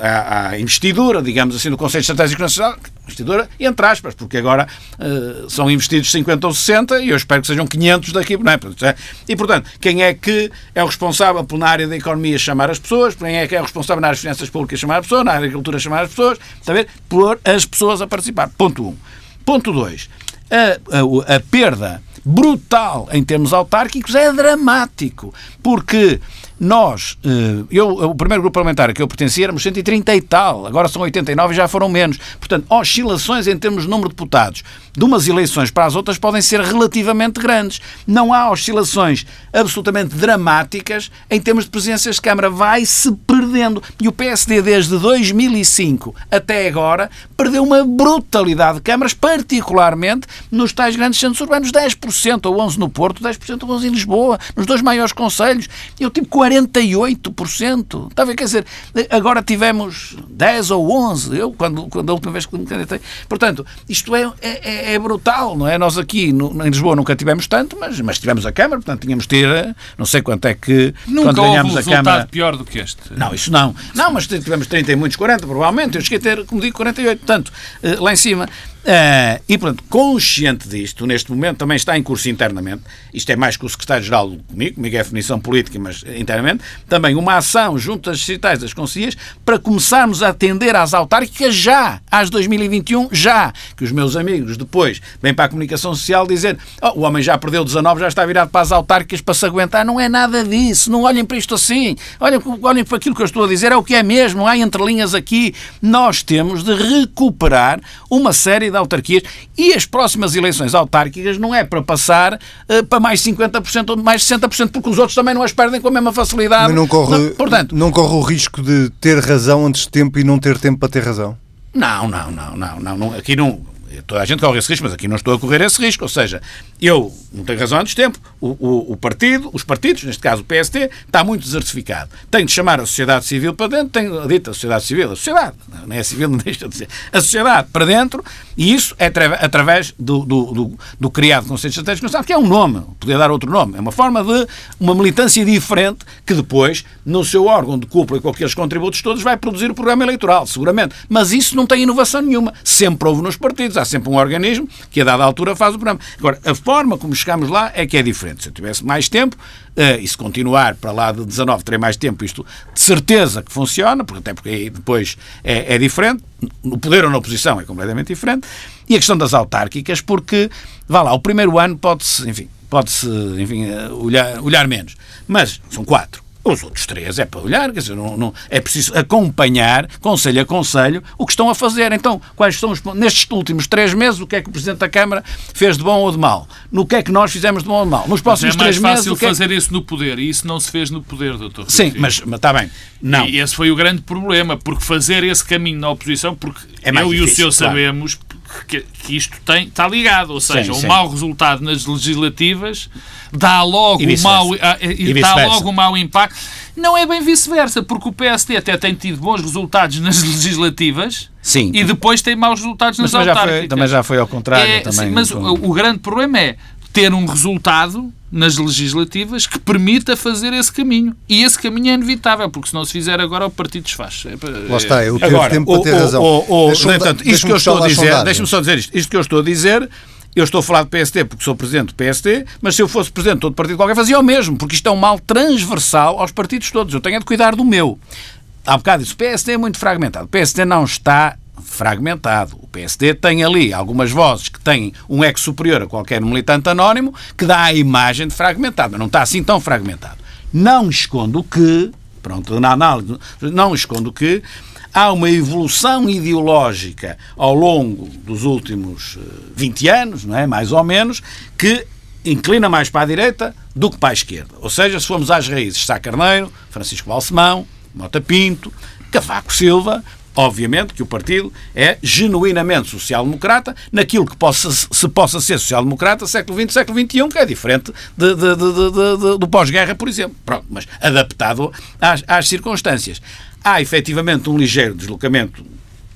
é, à, investidura, digamos assim, do Conselho Estratégico Nacional, investidura, entre aspas, porque agora é, são investidos 50 ou 60 e eu espero que sejam 500 daqui. Não é? E, portanto, quem é que é o responsável por na área da economia chamar as pessoas, quem é que é o responsável na área das finanças públicas chamar as pessoas, na área da agricultura chamar as pessoas, ver? Pôr as pessoas a participar. Ponto 1. Um. Ponto 2 a, a, a perda brutal em termos autárquicos é dramático, porque nós, eh, eu, o primeiro grupo parlamentar que eu pertencia éramos 130 e tal, agora são 89 e já foram menos. Portanto, oscilações em termos de número de deputados de umas eleições para as outras podem ser relativamente grandes. Não há oscilações absolutamente dramáticas em termos de presenças de Câmara. Vai-se perdendo. E o PSD, desde 2005 até agora, perdeu uma brutalidade de câmaras, particularmente nos tais grandes centros urbanos. 10% ou 11% no Porto, 10% ou 11% em Lisboa, nos dois maiores conselhos. Eu 40 48%. Está a ver? Quer dizer, agora tivemos 10 ou 11, eu, quando, quando a última vez que me candidatei. Portanto, isto é, é, é brutal, não é? Nós aqui no, em Lisboa nunca tivemos tanto, mas, mas tivemos a Câmara, portanto tínhamos de ter, não sei quanto é que. Nunca quando ganhámos houve um a Câmara. pior do que este. Não, isso não. Não, mas tivemos 30 e muitos 40, provavelmente. Eu cheguei a ter, como digo, 48. Portanto, eh, lá em cima. Uh, e, portanto, consciente disto, neste momento também está em curso internamente, isto é mais que o secretário-geral comigo, comigo é definição política, mas internamente, também uma ação junto às distritais das conselheiras para começarmos a atender às autárquicas já, às 2021, já. Que os meus amigos depois vêm para a comunicação social dizer oh, o homem já perdeu 19, já está virado para as autárquicas para se aguentar. Não é nada disso, não olhem para isto assim. Olhem, olhem para aquilo que eu estou a dizer, é o que é mesmo, há entrelinhas aqui. Nós temos de recuperar uma série de autarquias e as próximas eleições autárquicas não é para passar uh, para mais 50% ou mais 60%, porque os outros também não as perdem com a mesma facilidade. Mas não corre, não, portanto, não corre o risco de ter razão antes de tempo e não ter tempo para ter razão? Não, não, não, não, não, não aqui não toda a gente corre esse risco, mas aqui não estou a correr esse risco. Ou seja, eu não tenho razão antes de tempo, o, o, o, partido, os partidos, neste caso o PST, está muito desertificado. Tem de chamar a sociedade civil para dentro, tem dito a sociedade civil, a sociedade, não é civil, não deixa de ser, a sociedade para dentro, e isso é através do, do, do, do criado Conselho Estratégico Nacional, que é um nome, podia dar outro nome, é uma forma de uma militância diferente que depois, no seu órgão de cúpula e com aqueles contributos todos, vai produzir o programa eleitoral, seguramente. Mas isso não tem inovação nenhuma. Sempre houve nos partidos, há sempre um organismo que a dada altura faz o programa. Agora, a forma como chegamos lá é que é diferente. Se eu tivesse mais tempo, e se continuar para lá de 19, terei mais tempo, isto de certeza que funciona, porque até porque aí depois é, é diferente, no poder ou na oposição é completamente diferente, e a questão das autárquicas, porque, vá lá, o primeiro ano pode-se, enfim, pode-se, enfim, eh, olhar, olhar menos, mas são quatro. Os outros três é para olhar, quer dizer, não, não, é preciso acompanhar, conselho a conselho, o que estão a fazer. Então, quais são os nestes últimos três meses, o que é que o Presidente da Câmara fez de bom ou de mal? No que é que nós fizemos de bom ou de mal? Nos próximos mas é três meses. É mais fácil fazer isso no poder e isso não se fez no poder, doutor. Sim, mas, mas está bem. Não. E esse foi o grande problema, porque fazer esse caminho na oposição, porque é eu difícil, e o senhor claro. sabemos que, que, isto tem, está ligado, ou seja, sim, um sim. mau resultado nas legislativas dá logo, um mau, dá logo um mau impacto. Não é bem vice-versa, porque o PSD até tem tido bons resultados nas legislativas sim. e depois tem maus resultados nas mas autárquicas. Já foi, também já foi ao contrário. É, também, mas o, o grande problema é ter um resultado nas legislativas que permita fazer esse caminho. E esse caminho é inevitável, porque se não se fizer agora o partido desfaz. É, Lá está, eu tive agora, tempo para ter razão. O, portanto, isto que eu estou a dizer, deixa-me só dizer isto, isto que eu estou a dizer eu estou a falar do PST porque sou presidente do PST, mas se eu fosse presidente de todo partido qualquer, fazia o mesmo, porque isto é um mal transversal aos partidos todos. Eu tenho de cuidar do meu. Há bocado disse, o PST é muito fragmentado. O PST não está fragmentado. O PSD tem ali algumas vozes que têm um eco superior a qualquer militante anónimo que dá a imagem de fragmentado, mas não está assim tão fragmentado. Não escondo que, pronto, na análise, não escondo que há uma evolução ideológica ao longo dos últimos 20 eh, anos, não é? mais ou menos, que inclina mais para a direita do que para a esquerda. Ou seja, se formos às raízes, Sá Carneiro, Francisco Balsemão, Mota Pinto, Cavaco Silva, obviamente que o partido é genuinamente social-democrata naquilo que possa, se possa ser social-democrata século XX, século XXI, que é diferente de, de, de, do pós-guerra, por exemplo. Pronto, mas adaptado às, às circunstâncias. Há efetivamente um ligeiro deslocamento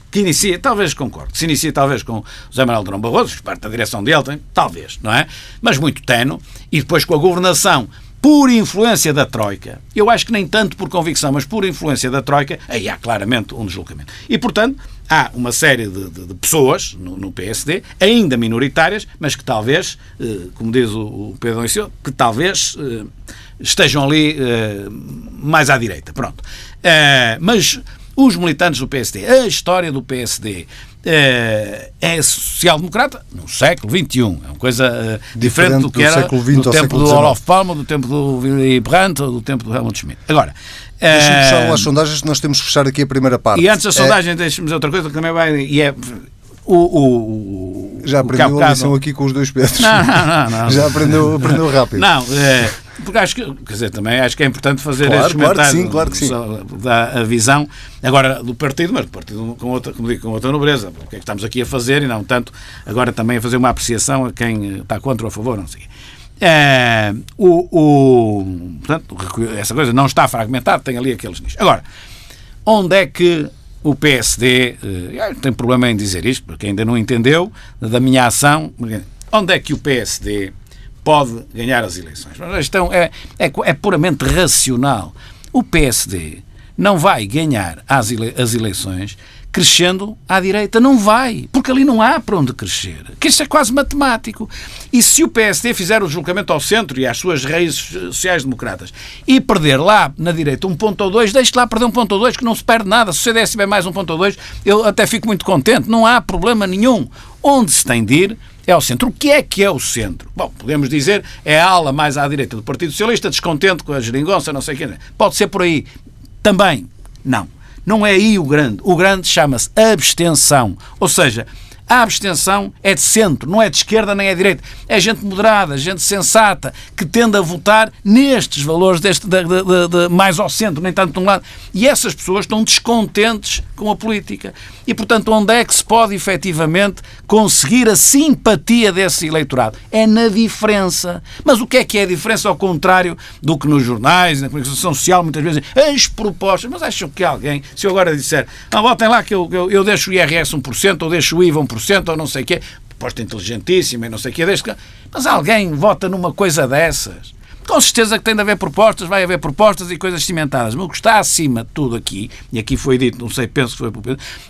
que inicia, talvez concordo, que se inicia talvez com José Manuel Drão Barroso, parte da direção dele, talvez, não é? Mas muito tenue, e depois com a governação por influência da Troika, eu acho que nem tanto por convicção, mas por influência da Troika, aí há claramente um deslocamento. E, portanto, há uma série de, de, de pessoas no, no, PSD, ainda minoritárias, mas que talvez, eh, como diz o, o Pedro Liceu, que talvez eh, estejam ali eh, mais à direita. Pronto. Eh, mas os militantes do PSD, a história do PSD, é, é social-democrata no século XXI. É uma coisa uh, diferente, diferente, do que era do tempo do Olof Palme, do tempo do Willy Brandt ou do tempo do Helmut Schmidt. Agora, Deixa-me uh, fechar as sondagens, nós temos que fechar aqui a primeira parte. E antes da sondagem, é... deixe-me dizer outra coisa que também vai. E é, o, o, já aprendeu a lição aqui com os dois Pedros. Não, não, não, não. Já aprendeu, aprendeu rápido. Não, é, porque acho que, quer dizer, também acho que é importante fazer claro, comentários. Claro que sim, claro que sim. Da a visão, agora, do partido, mas do partido com outra, como digo, com outra nobreza. O que é que estamos aqui a fazer e não tanto agora também a fazer uma apreciação a quem está contra ou a favor, não sei. É, o, o, portanto, essa coisa não está fragmentada, tem ali aqueles nichos. Agora, onde é que o PSD, eh, tem problema em dizer isto, porque ainda não entendeu da minha ação, onde é que o PSD pode ganhar as eleições? A questão é, é, é puramente racional. O PSD não vai ganhar as, ele, as eleições crescendo à direita. Não vai, porque ali não há para onde crescer. Que isto é quase matemático. E se o PSD fizer o deslocamento ao centro e às suas raízes sociais-democratas e perder lá na direita um ponto ou dois, deixe lá perder um ponto ou dois, que não se perde nada. Se o CDS tiver mais um ponto ou dois, eu até fico muito contente. Não há problema nenhum. Onde se tem de ir é ao centro. O que é que é o centro? Bom, podemos dizer é a ala mais à direita do Partido Socialista, descontente com a geringonça, não sei quem. Pode ser por aí. Também. Não. Não é aí o grande. O grande chama-se abstenção. Ou seja, a abstenção é de centro, não é de esquerda nem é de direita. É gente moderada, gente sensata, que tende a votar nestes valores deste, de, de, de, mais ao centro, nem tanto de um lado. E essas pessoas estão descontentes com a política. E, portanto, onde é que se pode efetivamente conseguir a simpatia desse eleitorado? É na diferença. Mas o que é que é a diferença ao contrário do que nos jornais, na comunicação social, muitas vezes, as propostas. Mas acham que alguém, se eu agora disser, não, votem lá que eu, eu, eu deixo o IRS 1% ou deixo o IVA 1% ou não sei o quê, proposta inteligentíssima e não sei o quê, deixo... mas alguém vota numa coisa dessas? Com certeza que tem de haver propostas, vai haver propostas e coisas cimentadas. Mas o que está acima de tudo aqui, e aqui foi dito, não sei, penso que foi por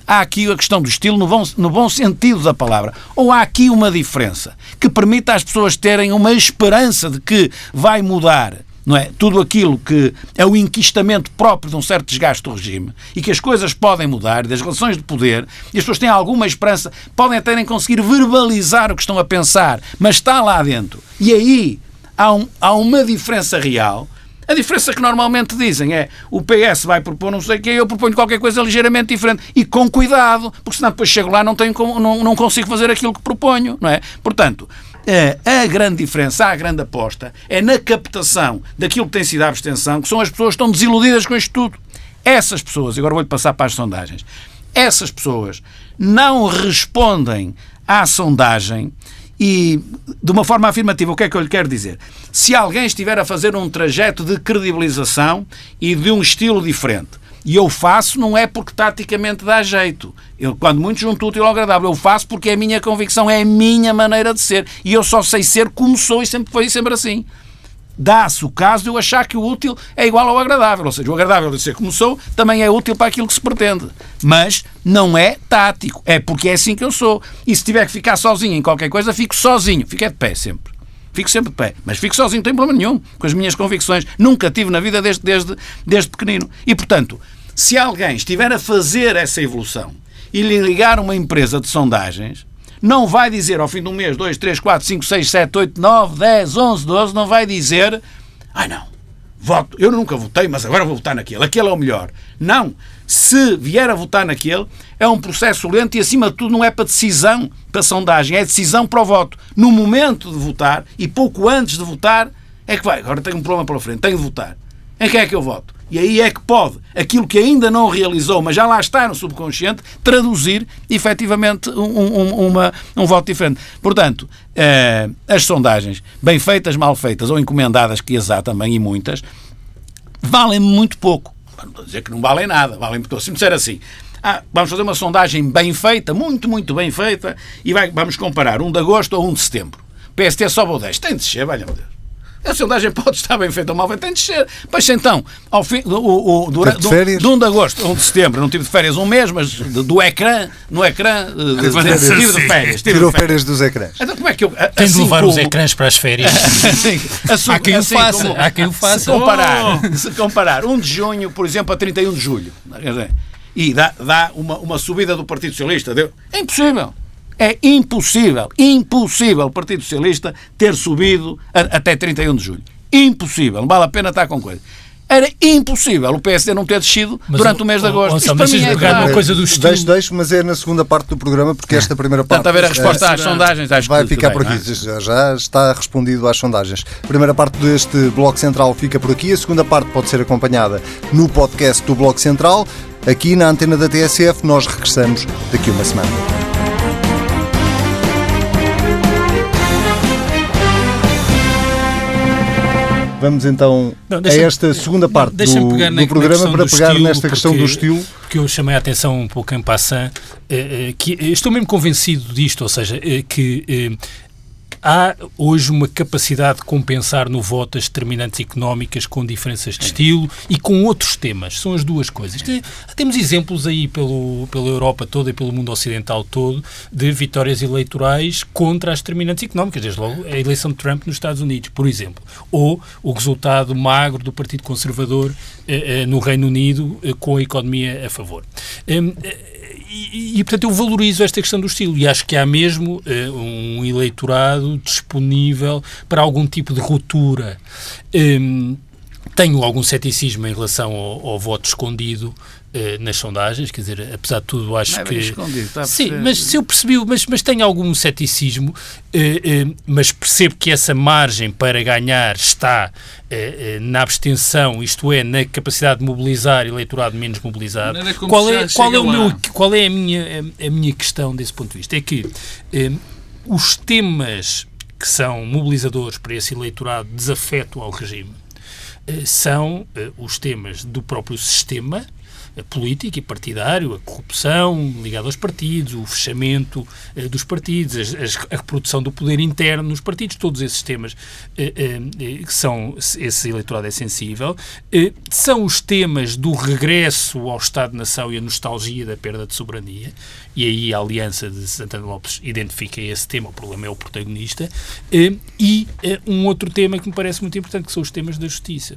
há aqui a questão do estilo no bom, no bom sentido da palavra. Ou há aqui uma diferença que permita às pessoas terem uma esperança de que vai mudar não é? Tudo aquilo que é o enquistamento próprio de um certo desgaste do regime e que as coisas podem mudar, das relações de poder, e as pessoas têm alguma esperança, podem até nem conseguir verbalizar o que estão a pensar, mas está lá dentro. E aí há, um, há uma diferença real. A diferença que normalmente dizem é o PS vai propor não sei o quê, eu proponho qualquer coisa ligeiramente diferente. E com cuidado, porque senão depois chego lá não, tenho, não, não consigo fazer aquilo que proponho, não é? Portanto, é, a grande diferença, a grande aposta, é na captação daquilo que tem sido a abstenção, que são as pessoas que estão desiludidas com isto tudo. Essas pessoas, agora vou-lhe passar para as sondagens, essas pessoas não respondem à sondagem e, de uma forma afirmativa, o que é que eu lhe quero dizer? Se alguém estiver a fazer um trajeto de credibilização e de um estilo diferente, e eu faço não é porque taticamente dá jeito. Eu, quando muito junto útil ao agradável, eu faço porque é a minha convicção, é a minha maneira de ser. E eu só sei ser como sou e sempre foi sempre assim dá-se o caso de eu achar que o útil é igual ao agradável. Ou seja, o agradável de ser como sou também é útil para aquilo que se pretende. Mas não é tático. É porque é assim que eu sou. E se tiver que ficar sozinho em qualquer coisa, fico sozinho. Fico é de pé sempre. Fico sempre de pé. Mas fico sozinho, não tem problema nenhum com as minhas convicções. Nunca tive na vida desde, desde, desde pequenino. E, portanto, se alguém estiver a fazer essa evolução e lhe ligar uma empresa de sondagens, não vai dizer ao fim de um mês, 2, 3, 4, 5, 6, 7, 8, 9, 10, 11, 12, não vai dizer, ai não, voto, eu nunca votei, mas agora vou votar naquele, aquele é o melhor. Não. Se vier a votar naquele, é um processo lento e, acima de tudo, não é para decisão, para sondagem, é decisão para o voto. No momento de votar e pouco antes de votar, é que vai. Agora tenho um problema pela frente, tenho de votar. Em quem é que eu voto? E aí é que pode aquilo que ainda não realizou, mas já lá está no subconsciente, traduzir efetivamente um, um, uma, um voto diferente. Portanto, eh, as sondagens, bem feitas, mal feitas ou encomendadas, que as há também e muitas, valem muito pouco. Não estou a dizer que não valem nada, valem muito. Se me disser assim, ah, vamos fazer uma sondagem bem feita, muito, muito bem feita, e vai, vamos comparar um de agosto ou um de setembro. PST sobe ou 10. Tem de descer, valha-me Deus. A sondagem pode estar bem feita ou mal feita, tem de ser. Pois então, ao fim, o, o, durante, de, férias? de 1 de agosto a 1 de setembro, não tive de férias um mês, mas do, do ecrã, no ecrã, de, de, tive de férias. Tive Tirou férias dos ecrãs. Então como é que eu. Tem assim de levar como, os ecrãs para as férias. assim, há quem assim, o faça. Como, há quem o faça. Se comparar, oh. se comparar 1 de junho, por exemplo, a 31 de julho, e dá, dá uma, uma subida do Partido Socialista, deu, é impossível. É impossível, impossível o Partido Socialista ter subido a, até 31 de julho. Impossível, não vale a pena estar com coisa. Era impossível o PSD não ter descido mas, durante o, mês de agosto. Isto para mim é claro. uma coisa do estilo. Deixo, deixo, mas é na segunda parte do programa, porque esta primeira parte. Portanto, a ver a resposta é, às sondagens, acho vai ficar por aqui. É? Já, já está respondido às sondagens. A primeira parte deste Bloco Central fica por aqui. A segunda parte pode ser acompanhada no podcast do Bloco Central. Aqui na antena da TSF, nós regressamos daqui a uma semana. Vamos então não, a esta segunda parte do, do, programa para pegar nesta questão do estilo. Que eu chamei a atenção um pouco em passant, eh, eh, que estou mesmo convencido disto, ou seja, eh, que há hoje uma capacidade de compensar no voto as determinantes económicas com diferenças de estilo e com outros temas. São as duas coisas. Temos exemplos aí pelo, pela Europa toda e pelo mundo ocidental todo de vitórias eleitorais contra as determinantes económicas. Desde logo a eleição de Trump nos Estados Unidos, por exemplo. Ou o resultado magro do Partido Conservador eh, eh, no Reino Unido eh, com a economia a favor. Hum, e, e, portanto, eu valorizo esta questão do estilo e acho que há mesmo uh, um eleitorado disponível para algum tipo de ruptura. Um, tenho algum ceticismo em relação ao, ao voto escondido, eh, nas sondagens, quer dizer, apesar de tudo, acho é que. Escondido, Sim, mas se eu percebi, mas, mas tenho algum ceticismo, eh, eh, mas percebo que essa margem para ganhar está eh, na abstenção, isto é, na capacidade de mobilizar eleitorado menos mobilizado. Qual é, qual é, o meu, qual é a, minha, a, a, minha questão desse ponto de vista? É que os temas que são mobilizadores para esse eleitorado desafeto ao regime são os temas do próprio sistema político e partidário, a corrupção ligada aos partidos, o fechamento eh, dos partidos, a, reprodução do poder interno nos partidos, todos esses temas eh, eh, que são, esse eleitorado é sensível, são os temas do regresso ao Estado-nação e a nostalgia da perda de soberania, e aí a aliança de Santana Lopes identifica esse tema, o problema é o protagonista, e um outro tema que me parece muito importante, que são os temas da justiça.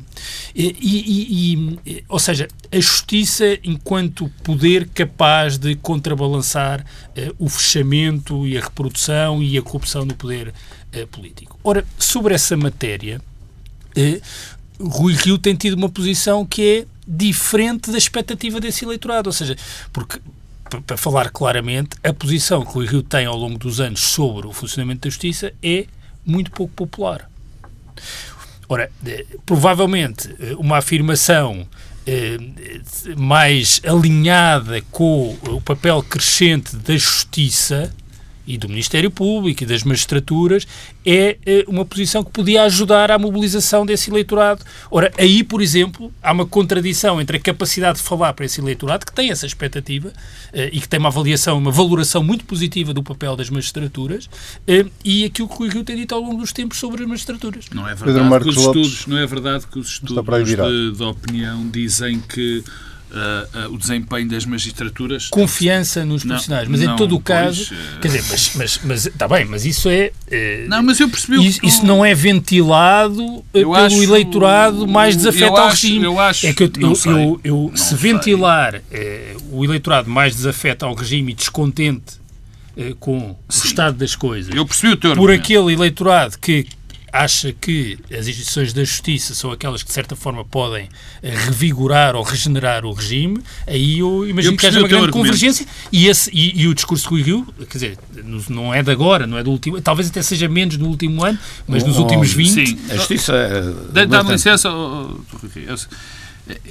E, e, e ou seja, a justiça enquanto poder capaz de contrabalançar o fechamento e a reprodução e a corrupção do poder político. Ora, sobre essa matéria, Rui Rio tem tido uma posição que é diferente da expectativa desse eleitorado, ou seja, porque para falar claramente, a posição que Rui Rio tem ao longo dos anos sobre o funcionamento da justiça é muito pouco popular. Ora, provavelmente uma afirmação eh, mais alinhada com o papel crescente da justiça e do Ministério Público e das magistraturas é eh, uma posição que podia ajudar à mobilização desse eleitorado. Ora, aí, por exemplo, há uma contradição entre a capacidade de falar para esse eleitorado, que tem essa expectativa eh, e que tem uma avaliação, uma valoração muito positiva do papel das magistraturas, eh, e aquilo que o Rio tem dito ao longo dos tempos sobre as magistraturas. Não é verdade, que os, estudos, não é verdade que os estudos de, de opinião dizem que uh, uh, o desempenho das magistraturas. Confiança nos profissionais, mas não, em todo o caso, pois, quer dizer, mas, mas, mas está bem, mas isso é. não, mas eu percebi isso, isso não é ventilado pelo acho, eleitorado mais desafeto ao acho, regime. Eu acho, é que eu, eu, eu, eu se sei. ventilar o eleitorado mais desafeto ao regime e descontente com Sim. o estado das coisas eu percebi o teu por aquele eleitorado que acha que as instituições da justiça são aquelas que, de certa forma, podem eh, revigorar ou regenerar o regime, aí eu imagino eu que haja uma grande argumento. convergência e, esse, e, e, o discurso do Rui Rio, quer dizer, não é de agora, não é do último, talvez até seja menos no último ano, mas oh, nos últimos 20... Sim, a justiça... É Dá-me licença, oh, oh,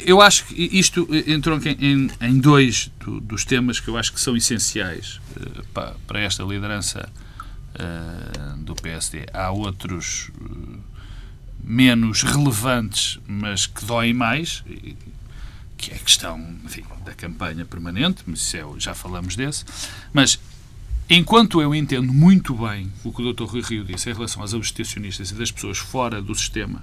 eu acho que isto entrou em, em dois do, dos temas que eu acho que são essenciais uh, para, para esta liderança uh, do PSD. Há outros uh, menos relevantes, mas que doem mais, que é a questão enfim, da campanha permanente, mas é, já falamos desse. Mas enquanto eu entendo muito bem o que o Dr. Rui Rio disse em relação aos abstencionistas e das pessoas fora do sistema,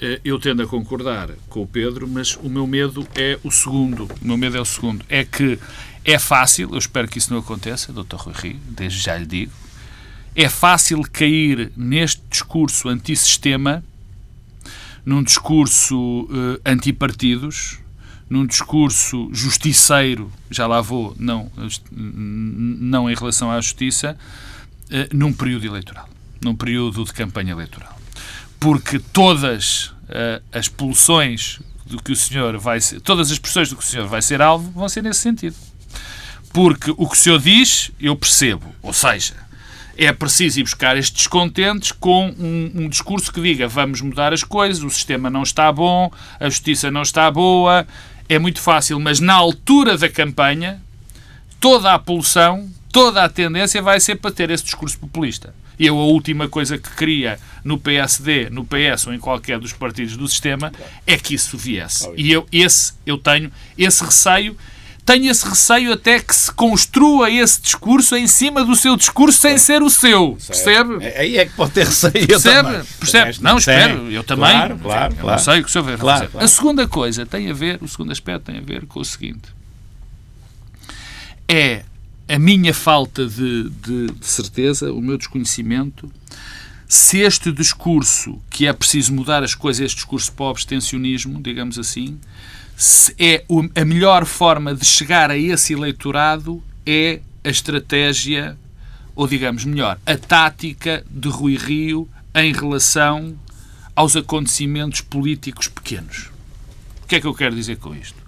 eh, eu tendo a concordar com o Pedro, mas o meu medo é o segundo. O meu medo é o segundo. É que é fácil, eu espero que isso não aconteça, Dr. Rui Rio, desde já lhe digo, é fácil cair neste discurso antissistema, num discurso uh, antipartidos, num discurso justiceiro, já lá vou, não, não em relação à justiça, uh, num período eleitoral, num período de campanha eleitoral. Porque todas uh, as pulsões do que o senhor vai ser, todas as pressões do que o senhor vai ser alvo vão ser nesse sentido. Porque o que o senhor diz, eu percebo. Ou seja, é preciso ir buscar estes descontentes com um, um, discurso que diga vamos mudar as coisas, o sistema não está bom, a justiça não está boa. É muito fácil, mas na altura da campanha, toda a pulsão, toda a tendência vai ser para ter esse discurso populista. Eu, a última coisa que queria no PSD, no PS ou em qualquer dos partidos do sistema é que isso viesse. E eu, esse, eu tenho esse receio tenho esse receio até que se construa esse discurso em cima do seu discurso sem ser o seu. Percebe? É, aí é que pode ter receio. Percebe? Percebe? Não, espero. Eu também. Claro, claro. Eu claro. não sei o que o senhor vê. Claro, claro. A segunda coisa tem a ver, o segundo aspecto tem a ver com o seguinte. É a minha falta de, de, de certeza, o meu desconhecimento, se este discurso, que é preciso mudar as coisas, este discurso para o abstencionismo, digamos assim, é a melhor forma de chegar a esse eleitorado é a estratégia, ou digamos melhor, a tática de Rui Rio em relação aos acontecimentos políticos pequenos. O que é que eu quero dizer com isto?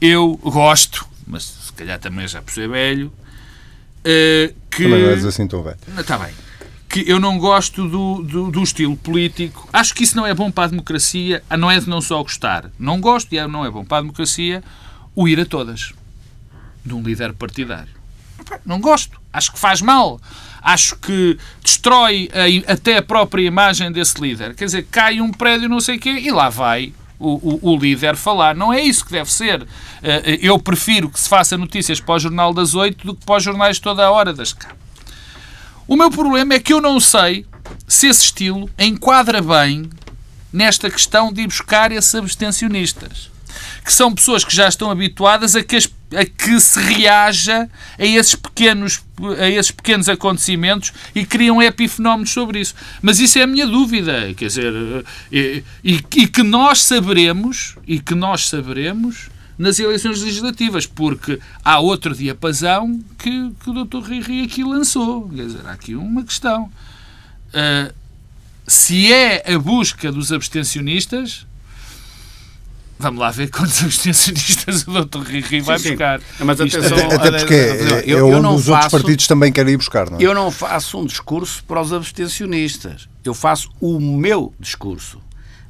Eu gosto, mas se calhar também já por ser velho, eh, que... Também não és assim tão velho. Está bem. Que eu não gosto do, do, do estilo político. Acho que isso não é bom para a democracia. Não é de não só gostar. Não gosto e não é bom para a democracia o ir a todas de um líder partidário. Não gosto. Acho que faz mal. Acho que destrói a até a própria imagem desse líder. Quer dizer, cai um prédio, não sei o quê, e lá vai o, o, o líder falar. Não é isso que deve ser. Eh, Eu prefiro que se faça notícias para o Jornal das Oito do que para os jornais toda a hora das cá. O meu problema é que eu não sei se esse estilo enquadra bem nesta questão de ir buscar esses abstencionistas. Que são pessoas que já estão habituadas a que, as- a que se reaja a esses, pequenos, a esses pequenos acontecimentos e criam epifenómenos sobre isso. Mas isso é a minha dúvida. Quer dizer, e, e- e que nós saberemos, e que nós saberemos nas eleições legislativas, porque há outro diapasão que, que o Dr. Rui aqui lançou. Quer dizer, há aqui uma questão. Ah, se é a busca dos abstencionistas, vamos lá ver quantos abstencionistas o Dr. Rui vai sim. buscar. Mas atenção, Até, até porque é, Eu- é eu onde não os outros partidos também querem ir buscar, não é? Eu não faço um discurso para os abstencionistas. Eu faço o meu discurso.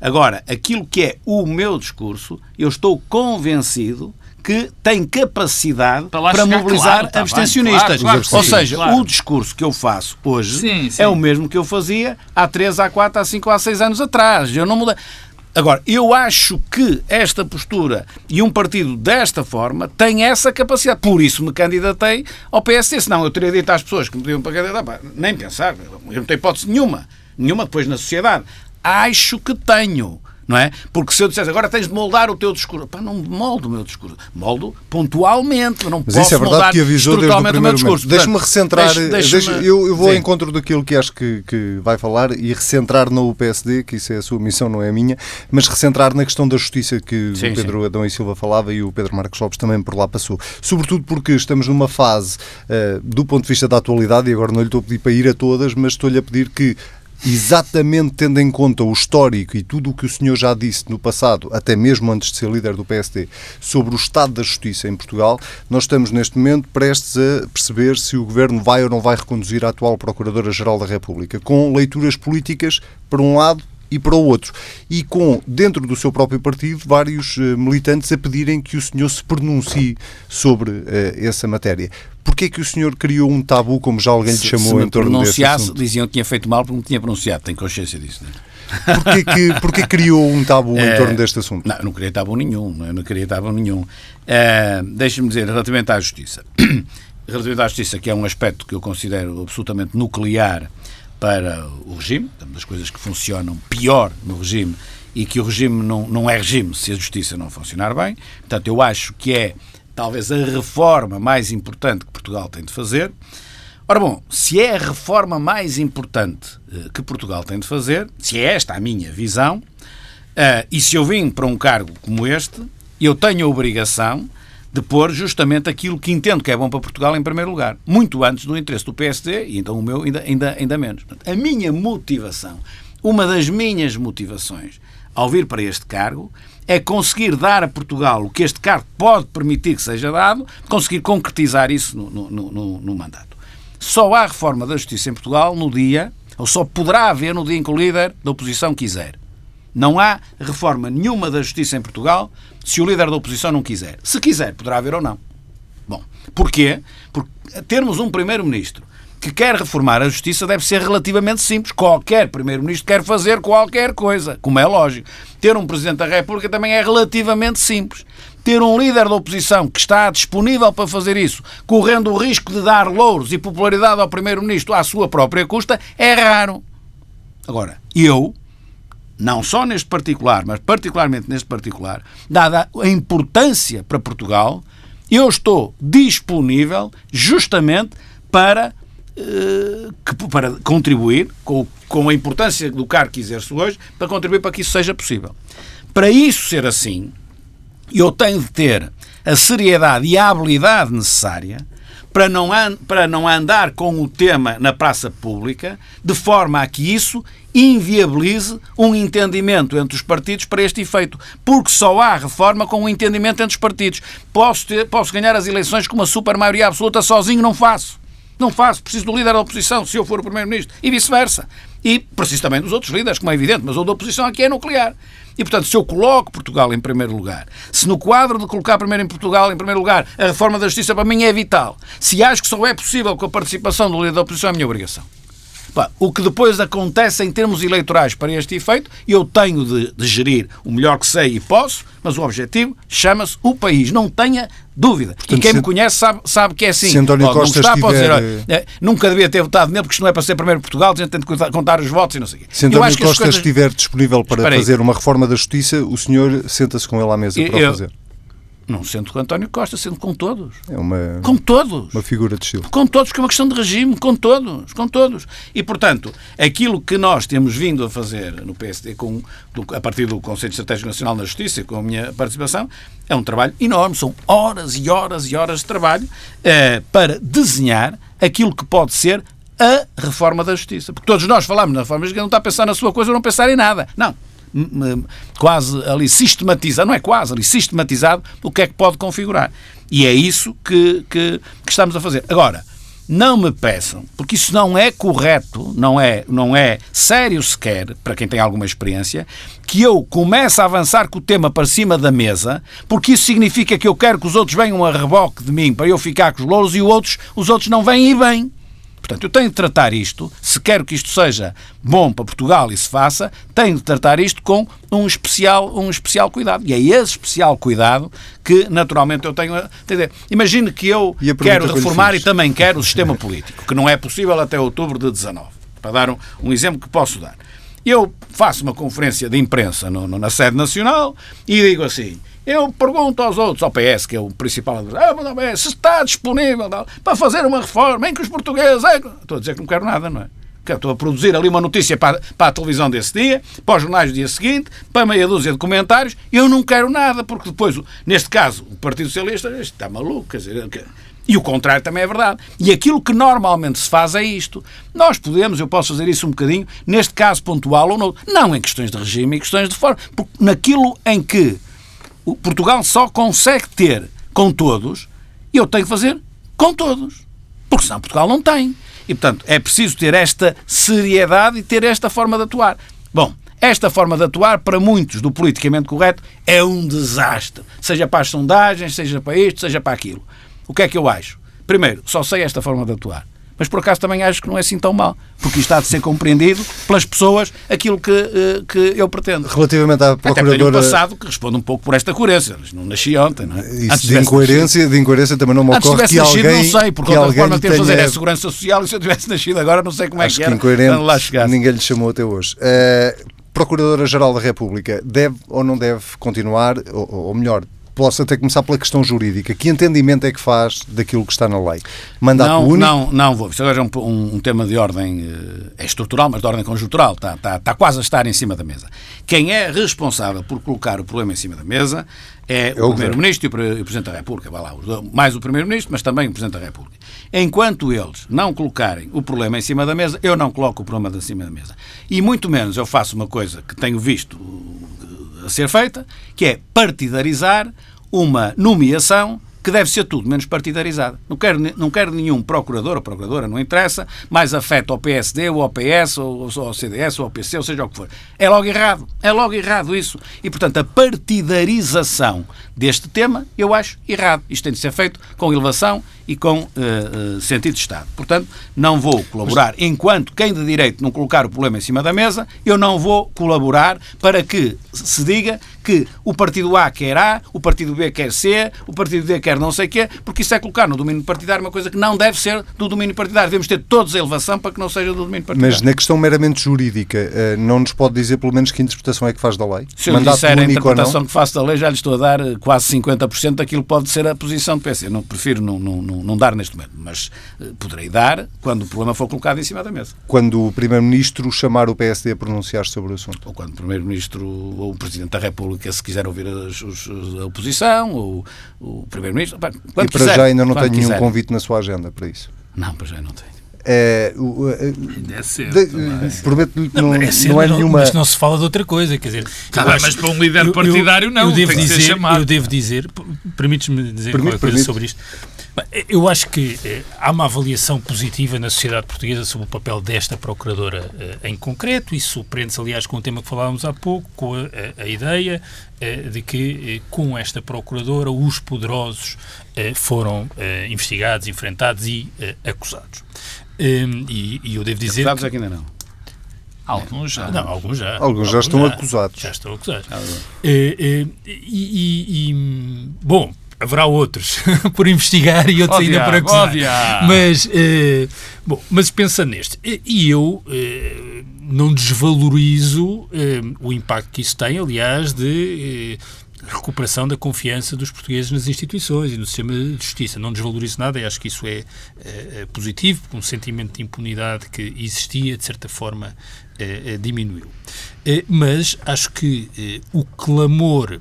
Agora, aquilo que é o meu discurso, eu estou convencido que tem capacidade Para para mobilizar claro, tá bem, abstencionistas. claro, claro Ou seja, o discurso que eu faço hoje Sim, sim. é o mesmo que eu fazia há 3, há 4, há 5, há 6 anos atrás. Eu não mudei. Agora, eu acho que esta postura e um partido desta forma tem essa capacidade. Por isso me candidatei ao PSD. Senão eu teria dito às pessoas que me pediam para candidatar, nem pensar, eu não tenho hipótese nenhuma. Nenhuma depois na sociedade. Acho que tenho. Não é? Porque se eu dissesse agora tens de moldar o teu discurso, pá, não moldo o meu discurso, moldo pontualmente, eu não Mas posso isso é verdade moldar que avisou desde o estruturalmente o meu primeiro discurso. Deixa-me recentrar, deixa- deixe-me- eu, eu vou ao Sim. encontro daquilo que acho que, que vai falar e recentrar no PSD, que isso é a sua missão, não é a minha, mas recentrar na questão da justiça que Sim, o Pedro Adão e Silva falava e o Pedro Marcos Lopes também por lá passou. Sobretudo porque estamos numa fase, eh, do ponto de vista da atualidade, e agora não lhe estou a pedir para ir a todas, mas estou-lhe a pedir que exatamente tendo em conta o histórico e tudo o que o senhor já disse no passado, até mesmo antes de ser líder do PSD, sobre o estado da justiça em Portugal, nós estamos neste momento prestes a perceber se o governo vai ou não vai reconduzir a atual Procuradora-Geral da República, com leituras políticas para um lado e para o outro. E com, dentro do seu próprio partido, vários eh, militantes a pedirem que o senhor se pronuncie sobre eh, essa matéria. Porquê é que o senhor criou um tabu, como já alguém lhe chamou se me em torno pronunciasse, diziam que tinha feito mal porque me tinha pronunciado. Tenho consciência disso. Não é? Porquê que, porquê criou um tabu em É, torno deste assunto? Não, não queria tabu nenhum. não é? Queria tabu nenhum. Eh, Deixe-me dizer, relativamente à justiça. relativamente à justiça, que é um aspecto que eu considero absolutamente nuclear para o regime, uma das coisas que funcionam pior no regime e que o regime não, não é regime se a justiça não funcionar bem. Portanto, eu acho que é talvez a reforma mais importante que Portugal tem de fazer. Ora bom, se é a reforma mais importante eh, que Portugal tem de fazer, se é esta a minha visão, eh, e se eu vim para um cargo como este, eu tenho a obrigação de pôr justamente aquilo que entendo que é bom para Portugal em primeiro lugar. Muito antes do interesse do PSD, e então o meu ainda, ainda, ainda menos. A minha motivação, uma das minhas motivações ao vir para este cargo, é conseguir dar a Portugal o que este cargo pode permitir que seja dado, conseguir concretizar isso no, no, no, no mandato. Só há reforma da justiça em Portugal no dia, ou só poderá haver no dia em que o líder da oposição quiser. Não há reforma nenhuma da justiça em Portugal se o líder da oposição não quiser. Se quiser, poderá haver ou não. Bom, porquê? Porque termos um primeiro-ministro que quer reformar a justiça deve ser relativamente simples. Qualquer Primeiro-Ministro quer fazer qualquer coisa, como é lógico. Ter um Presidente da República também é relativamente simples. Ter um líder da oposição que está disponível para fazer isso, correndo o risco de dar louros e popularidade ao Primeiro-Ministro à sua própria custa, é raro. Agora, eu, não só neste particular, mas particularmente neste particular, dada a importância para Portugal, eu estou disponível justamente para, eh, para contribuir com, com a importância do cargo que exerço hoje, para contribuir para que isso seja possível. Para isso ser assim, eu tenho de ter a seriedade e a habilidade necessária para não, para não andar com o tema na praça pública, de forma a que isso inviabilize um entendimento entre os partidos para este efeito. Porque só há reforma com um entendimento entre os partidos. Posso, ter, posso ganhar as eleições com uma super maioria absoluta sozinho? Não faço. Não faço. Preciso do líder da oposição, se eu for o Primeiro-Ministro. E vice-versa. E preciso também dos outros líderes, como é evidente, mas o da oposição aqui é nuclear. E, portanto, se eu coloco Portugal em primeiro lugar, se no quadro de colocar primeiro em Portugal em primeiro lugar a reforma da justiça para mim é vital, se acho que só é possível com a participação do líder da oposição, é a minha obrigação. O que depois acontece em termos eleitorais para este efeito, eu tenho de, de gerir o melhor que sei e posso, mas o objetivo chama-se o país. Não tenha dúvida. Portanto, e quem se, me conhece sabe, sabe que é assim. Se António Costa estiver... dizer, é, nunca devia ter votado nele porque isto não é para ser primeiro Portugal, a gente tem de contar os votos e não sei o quê. Se António Costa coisas... estiver disponível para fazer uma reforma da justiça, o senhor senta-se com ele à mesa eu, para o fazer. Não sendo com António Costa, sendo com todos. É uma, com todos. Uma figura de estilo. Com todos, porque é uma questão de regime, com todos, com todos. E, portanto, aquilo que nós temos vindo a fazer no PSD, com, a partir do Conselho Estratégico Nacional na Justiça, com a minha participação, é um trabalho enorme. São horas e horas e horas de trabalho eh, para desenhar aquilo que pode ser a reforma da justiça. Porque todos nós falamos na reforma, mas não está a pensar na sua coisa ou não pensar em nada. Não quase ali sistematizado, não é quase, ali sistematizado o que é que pode configurar. E é isso que, que, que estamos a fazer. Agora, não me peçam, porque isso não é correto, não é, não é sério sequer, para quem tem alguma experiência, que eu comece a avançar com o tema para cima da mesa, porque isso significa que eu quero que os outros venham a reboque de mim para eu ficar com os louros e os outros, os outros não vêm e bem. Portanto, eu tenho de tratar isto, se quero que isto seja bom para Portugal e se faça, tenho de tratar isto com um especial, um especial cuidado. E é esse especial cuidado que, naturalmente, eu tenho a. Imagine que eu quero reformar e também quero o sistema político, que não é possível até outubro de 19. Para dar um, um exemplo que posso dar. Eu faço uma conferência de imprensa no, no, na sede nacional e digo assim: eu pergunto aos outros, ao PS, que é o principal adversário, ah, se está disponível para fazer uma reforma em que os portugueses. É... Estou a dizer que não quero nada, não é? Estou a produzir ali uma notícia para, para a televisão desse dia, para os jornais do dia seguinte, para meia dúzia de comentários. Eu não quero nada, porque depois, neste caso, o Partido Socialista está maluco. Quer dizer, e o contrário também é verdade. E aquilo que normalmente se faz é isto. Nós podemos, eu posso fazer isso um bocadinho, neste caso pontual ou não, não em questões de regime e questões de forma, porque naquilo em que Portugal só consegue ter com todos e eu tenho que fazer com todos. Porque senão Portugal não tem. E, portanto, é preciso ter esta seriedade e ter esta forma de atuar. Bom, esta forma de atuar, para muitos do politicamente correto, é um desastre. Seja para as sondagens, seja para isto, seja para aquilo. O que é que eu acho? Primeiro, só sei esta forma de atuar mas por acaso também acho que não é assim tão mal, porque isto há de ser compreendido pelas pessoas aquilo que, uh, que eu pretendo. Relativamente à procuradora... Até passado que responde um pouco por esta coerência, não nasci ontem, não é? Isso de incoerência, nascido. de incoerência também não me ocorre que nascido, alguém... não sei, porque outra forma temos tenha... fazer é a segurança social e se eu tivesse nascido agora não sei como acho é que, que era. lá chegar. ninguém lhe chamou até hoje. Uh, Procuradora-Geral da República deve ou não deve continuar, ou, ou melhor, posso até começar pela questão jurídica. Que entendimento é que faz daquilo que está na lei? Mandato não, único? Não, não vou. Isto agora é um, um, um, tema de ordem uh, é estrutural, mas de ordem conjuntural. Está, está, está quase a estar em cima da mesa. Quem é responsável por colocar o problema em cima da mesa é, é o, o Primeiro-Ministro e o Presidente da República. Vai lá, mais o Primeiro-Ministro, mas também o Presidente da República. Enquanto eles não colocarem o problema em cima da mesa, eu não coloco o problema em cima da mesa. E muito menos eu faço uma coisa que tenho visto a ser feita, que é partidarizar uma nomeação que deve ser tudo menos partidarizada. Não quero, não quero nenhum procurador ou procuradora, não interessa, mais afeto ao PSD, ou ao PS, ou ao CDS, ou ao PC, ou seja o que for. É logo errado. É logo errado isso. E, portanto, a partidarização deste tema, eu acho errado. Isto tem de ser feito com elevação e com uh, uh, sentido de Estado. Portanto, não vou colaborar. Enquanto quem de direito não colocar o problema em cima da mesa, eu não vou colaborar para que se diga que o partido A quer A, o partido B quer C, o partido D quer não sei o quê, porque isso é colocar no domínio partidário uma coisa que não deve ser do domínio partidário. Devemos ter todos a elevação para que não seja do domínio partidário. Mas na questão meramente jurídica, eh, não nos pode dizer pelo menos que interpretação é que faz da lei? Se eu disser a interpretação que faço da lei, já lhe estou a dar quase 50% daquilo que pode ser a posição do PC. Não, prefiro não, não, não, dar neste momento, mas eh, poderei dar quando o problema for colocado em cima da mesa. Quando o Primeiro-Ministro chamar o PSD a pronunciar sobre o assunto? Ou quando o Primeiro-Ministro ou o Presidente da República, se quiser ouvir as, os, a oposição, ou o Primeiro-Ministro. E para quiser, já ainda não tem nenhum convite na sua agenda para isso? Não, para já não tenho. É, é certo. Prometo-lhe que não, não, é, não é nenhuma. Mas não se fala de outra coisa, quer dizer. Tá bem, mas para um líder partidário, não. Eu devo, dizer, eu devo dizer, permites-me dizer Permite, coisa sobre isto. Eu acho que eh, há uma avaliação positiva na sociedade portuguesa sobre o papel desta Procuradora eh, em concreto. Isso prende-se, aliás, com o tema que falávamos há pouco, com a, a, a ideia eh, de que com esta Procuradora os poderosos foram investigados, enfrentados e acusados. Ehm, e, e, eu devo dizer. Acusados que, ainda não. Alguns já. Não, alguns já. Alguns, alguns já estão já, acusados. Já estão acusados. Ah, e, e, e, bom, haverá outros por investigar e outros oh, ainda por acusar. Mas, uh, bom, mas pensa neste. E eu uh, não desvalorizo uh, o impacto que isso tem, aliás, de recuperação da confiança dos portugueses nas instituições e no sistema de justiça. Não desvalorizo nada e acho que isso é, é, é positivo, porque um sentimento de impunidade que existia, de certa forma, é, diminuiu. mas acho que o clamor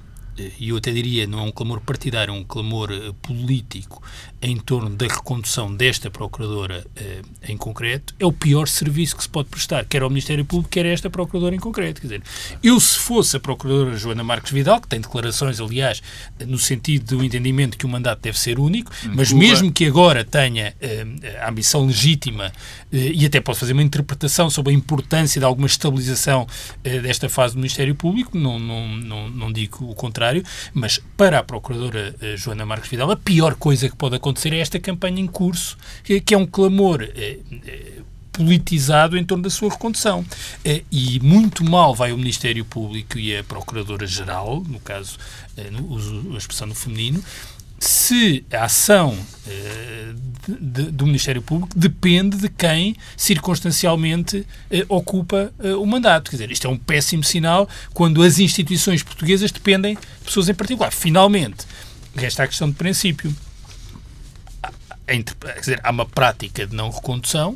e eu até diria, não é um clamor partidário, é um clamor uh, político em torno da recondução desta Procuradora uh, em concreto, é o pior serviço que se pode prestar, quer ao Ministério Público, quer a esta Procuradora em concreto. Quer dizer, eu se fosse a Procuradora Joana Marques Vidal, que tem declarações, aliás, no sentido do entendimento que o mandato deve ser único, mas Cuba. mesmo que agora tenha uh, a ambição legítima e até pode fazer uma interpretação sobre a importância de alguma estabilização desta fase do Ministério Público, não, não, não, não digo o contrário, contrário, mas para a Procuradora eh, Joana Marques Vidal, a pior coisa que pode acontecer é esta campanha em curso, que é um clamor eh, eh, politizado em torno da sua recondução. E muito mal vai o Ministério Público e a Procuradora-Geral, no caso, uso a expressão no feminino, se a ação do Ministério Público depende de quem circunstancialmente ocupa o mandato. Quer dizer, isto é um péssimo sinal quando as instituições portuguesas dependem de pessoas em particular. Finalmente, resta a questão de princípio. Quer dizer, há uma prática de não recondução.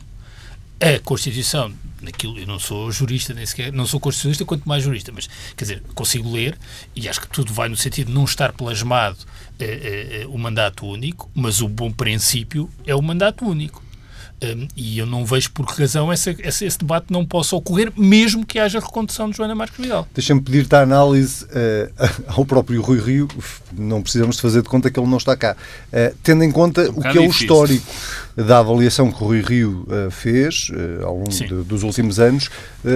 A Constituição naquilo, eu não sou jurista, nem sequer, não sou constitucionalista, quanto mais jurista, mas, quer dizer, consigo ler e acho que tudo vai no sentido de não estar plasmado eh, eh, o mandato único, mas o bom princípio é o mandato único. Um, e eu não vejo por que razão essa, esse, esse, debate não possa ocorrer, mesmo que haja recondução de Joana Marques Vidal. Deixa-me pedir-te a análise uh, ao próprio Rui Rio, não precisamos de fazer de conta que ele não está cá, uh, tendo em conta um o que é o histórico da avaliação que o Rui Rio uh, fez ao longo de, dos últimos anos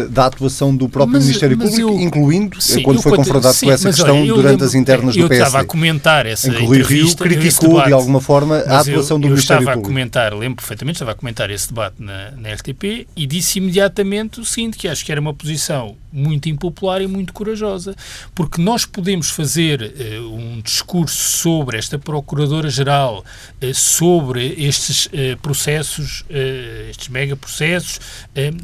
da atuação do próprio mas, Ministério mas Público, eu, incluindo sim, quando foi confrontado sim, com essa questão olha, durante lembro, as internas do PSD. Eu estava a comentar essa em que o Rui Rio criticou de alguma forma a atuação eu, do eu Ministério Público. Eu estava a comentar, lembro perfeitamente, estava a comentar comentar esse debate na, na RTP e disse imediatamente o seguinte, que acho que era uma posição muito impopular e muito corajosa, porque nós podemos fazer uh, um discurso sobre esta Procuradora-Geral, uh, sobre estes uh, processos, estes megaprocessos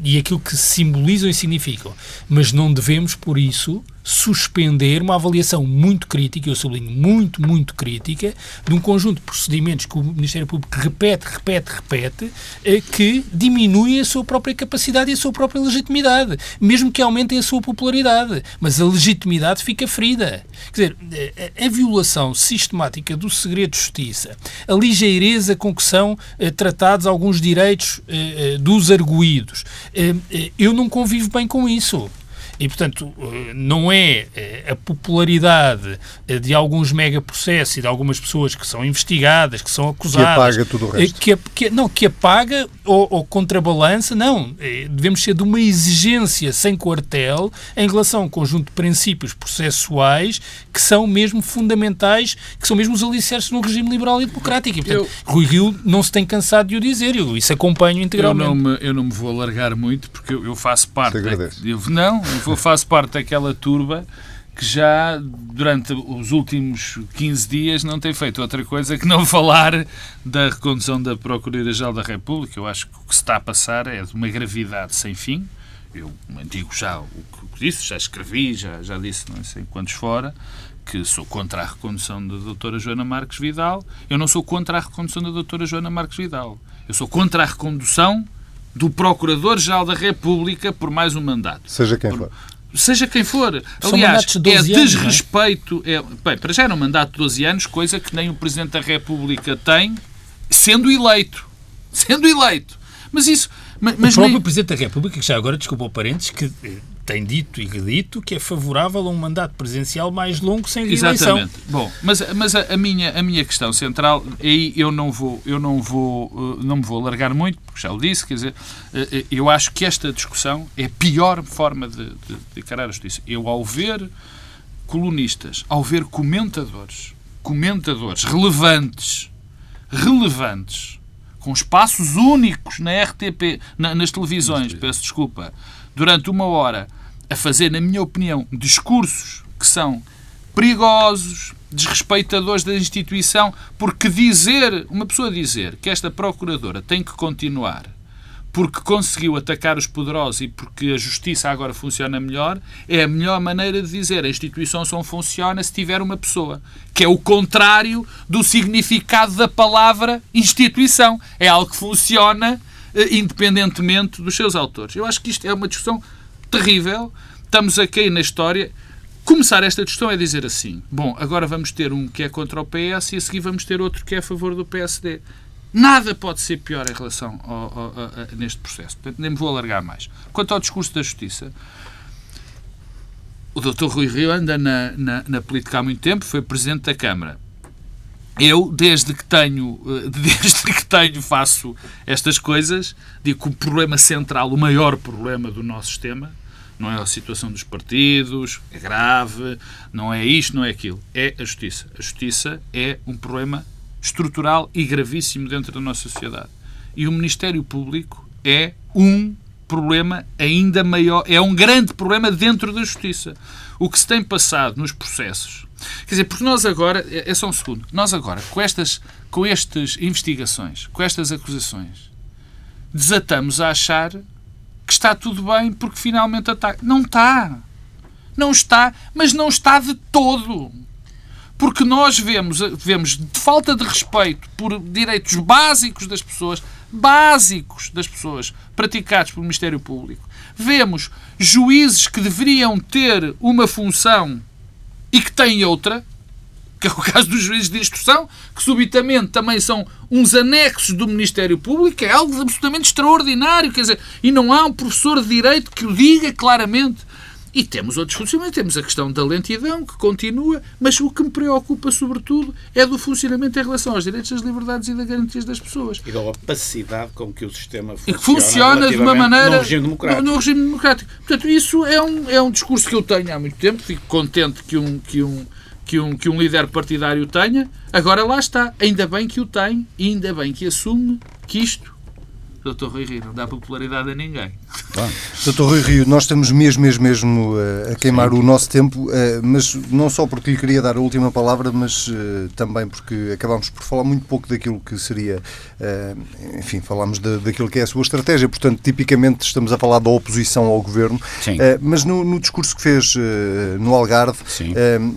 e aquilo que simbolizam e significam, mas não devemos, por isso, suspender uma avaliação muito crítica, eu sublinho muito, muito crítica, de um conjunto de procedimentos que o Ministério Público repete, repete, repete, eh, que diminuem a sua própria capacidade e a sua própria legitimidade, mesmo que aumentem a sua popularidade. Mas a legitimidade fica ferida. Quer dizer, eh, a, violação sistemática do segredo de justiça, a ligeireza com que são eh, tratados alguns direitos dos arguídos, eu não convivo bem com isso. E, portanto, eh, não é eh, a popularidade eh, de alguns megaprocessos e de algumas pessoas que são investigadas, que são acusadas... Que apaga tudo o resto. Que, que, não, que apaga ou, ou contrabalança, não. Devemos ser de uma exigência sem quartel em relação a um conjunto de princípios processuais que são mesmo fundamentais, que são mesmo os alicerces num regime liberal e democrático. E, portanto, eu, Rui Rio não se tem cansado de o dizer, eu isso acompanho integralmente. Eu não me, eu não me vou alargar muito, porque eu, eu faço parte... Eu, não, eu faço parte daquela turba que já durante os últimos 15 dias não tem feito outra coisa que não falar da recondução da Procuradoria-Geral da República. Eu acho que o que se está a passar é de uma gravidade sem fim. Eu digo já o que disse, já escrevi, já, já disse não sei quantos fora, que sou contra a recondução da doutora Joana Marques Vidal. Eu não sou contra a recondução da doutora Joana Marques Vidal. Eu sou contra a recondução do Procurador-Geral da República por mais um mandato. Seja quem for. Seja quem for. Aliás, de é desrespeito. É? É, bem, para já era um mandato de 12 anos, coisa que nem o Presidente da República tem, sendo eleito. Sendo eleito. Mas isso. Mas, o próprio nem... Presidente da República, que já agora, desculpa o parentes, que eh, tem dito e dito que é favorável a um mandato presidencial mais longo sem reeleição. Exatamente. Bom, mas, mas a, a, minha, a minha questão central, aí eu não vou, eu não vou, eh, não me vou alargar muito, porque já o disse, quer dizer, eh, eh, eu acho que esta discussão é a pior forma de, de, de encarar a justiça. Eu, ao ver colunistas, ao ver comentadores, comentadores relevantes, relevantes, com espaços únicos na RTP, na, nas televisões, peço desculpa, durante uma hora a fazer, na minha opinião, discursos que são perigosos, desrespeitadores da instituição, porque dizer, uma pessoa dizer que esta procuradora tem que continuar porque conseguiu atacar os poderosos e porque a justiça agora funciona melhor, é a melhor maneira de dizer a instituição só funciona se tiver uma pessoa, que é o contrário do significado da palavra instituição. É algo que funciona independentemente dos seus autores. Eu acho que isto é uma discussão terrível. Estamos aqui na história. Começar esta discussão é dizer assim: bom, agora vamos ter um que é contra o PS e a seguir vamos ter outro que é a favor do PSD. Nada pode ser pior em relação ao, ao, a, a, neste processo. Portanto, nem me vou alargar mais. Quanto ao discurso da Justiça, o Dr. Rui Rio anda na, na, na política há muito tempo, foi Presidente da Câmara. Eu, desde que tenho, eh, desde que tenho, faço estas coisas, digo que o problema central, o maior problema do nosso sistema, não é a situação dos partidos, é grave, não é isto, não é aquilo, é a justiça. A justiça é um problema estrutural e gravíssimo dentro da nossa sociedade. E o Ministério Público é um problema ainda maior, é um grande problema dentro da justiça. O que se tem passado nos processos Quer dizer, porque nós agora, é, é só um segundo, nós agora, com estas, com estas investigações, com estas acusações, desatamos a achar que está tudo bem porque finalmente está. Não está. Não está, mas não está de todo. Porque nós vemos, vemos falta de respeito por direitos básicos das pessoas, básicos das pessoas, praticados pelo Ministério Público. Vemos juízes que deveriam ter uma função e que têm outra, que é o caso dos juízes de instrução, que subitamente também são uns anexos do Ministério Público, é algo absolutamente extraordinário, quer dizer, e não há um professor de Direito que o diga claramente. E temos outros funcionamentos, temos a questão da lentidão, que continua, mas o que me preocupa, sobretudo, é do funcionamento em relação aos direitos, às liberdades e das garantias das pessoas. E da opacidade com que o sistema funciona. Que funciona de uma maneira. No regime democrático. No, no, regime democrático. Portanto, isso é um, é um discurso que eu tenho há muito tempo, fico contente que um. Que um que um, que um líder partidário tenha, agora lá está. Ainda bem que o tem, e ainda bem que assume que isto Dr. Rui Rio, não dá popularidade a ninguém. Dr. Rui Rio, nós estamos mesmo, mesmo, mesmo eh, a queimar Sim. o nosso tempo, eh, mas não só porque lhe queria dar a última palavra, mas eh, também porque acabámos por falar muito pouco daquilo que seria, enfim, falámos daquilo que é a sua estratégia, portanto, tipicamente estamos a falar da oposição ao governo, Sim. mas no, no discurso que fez no Algarve, Sim.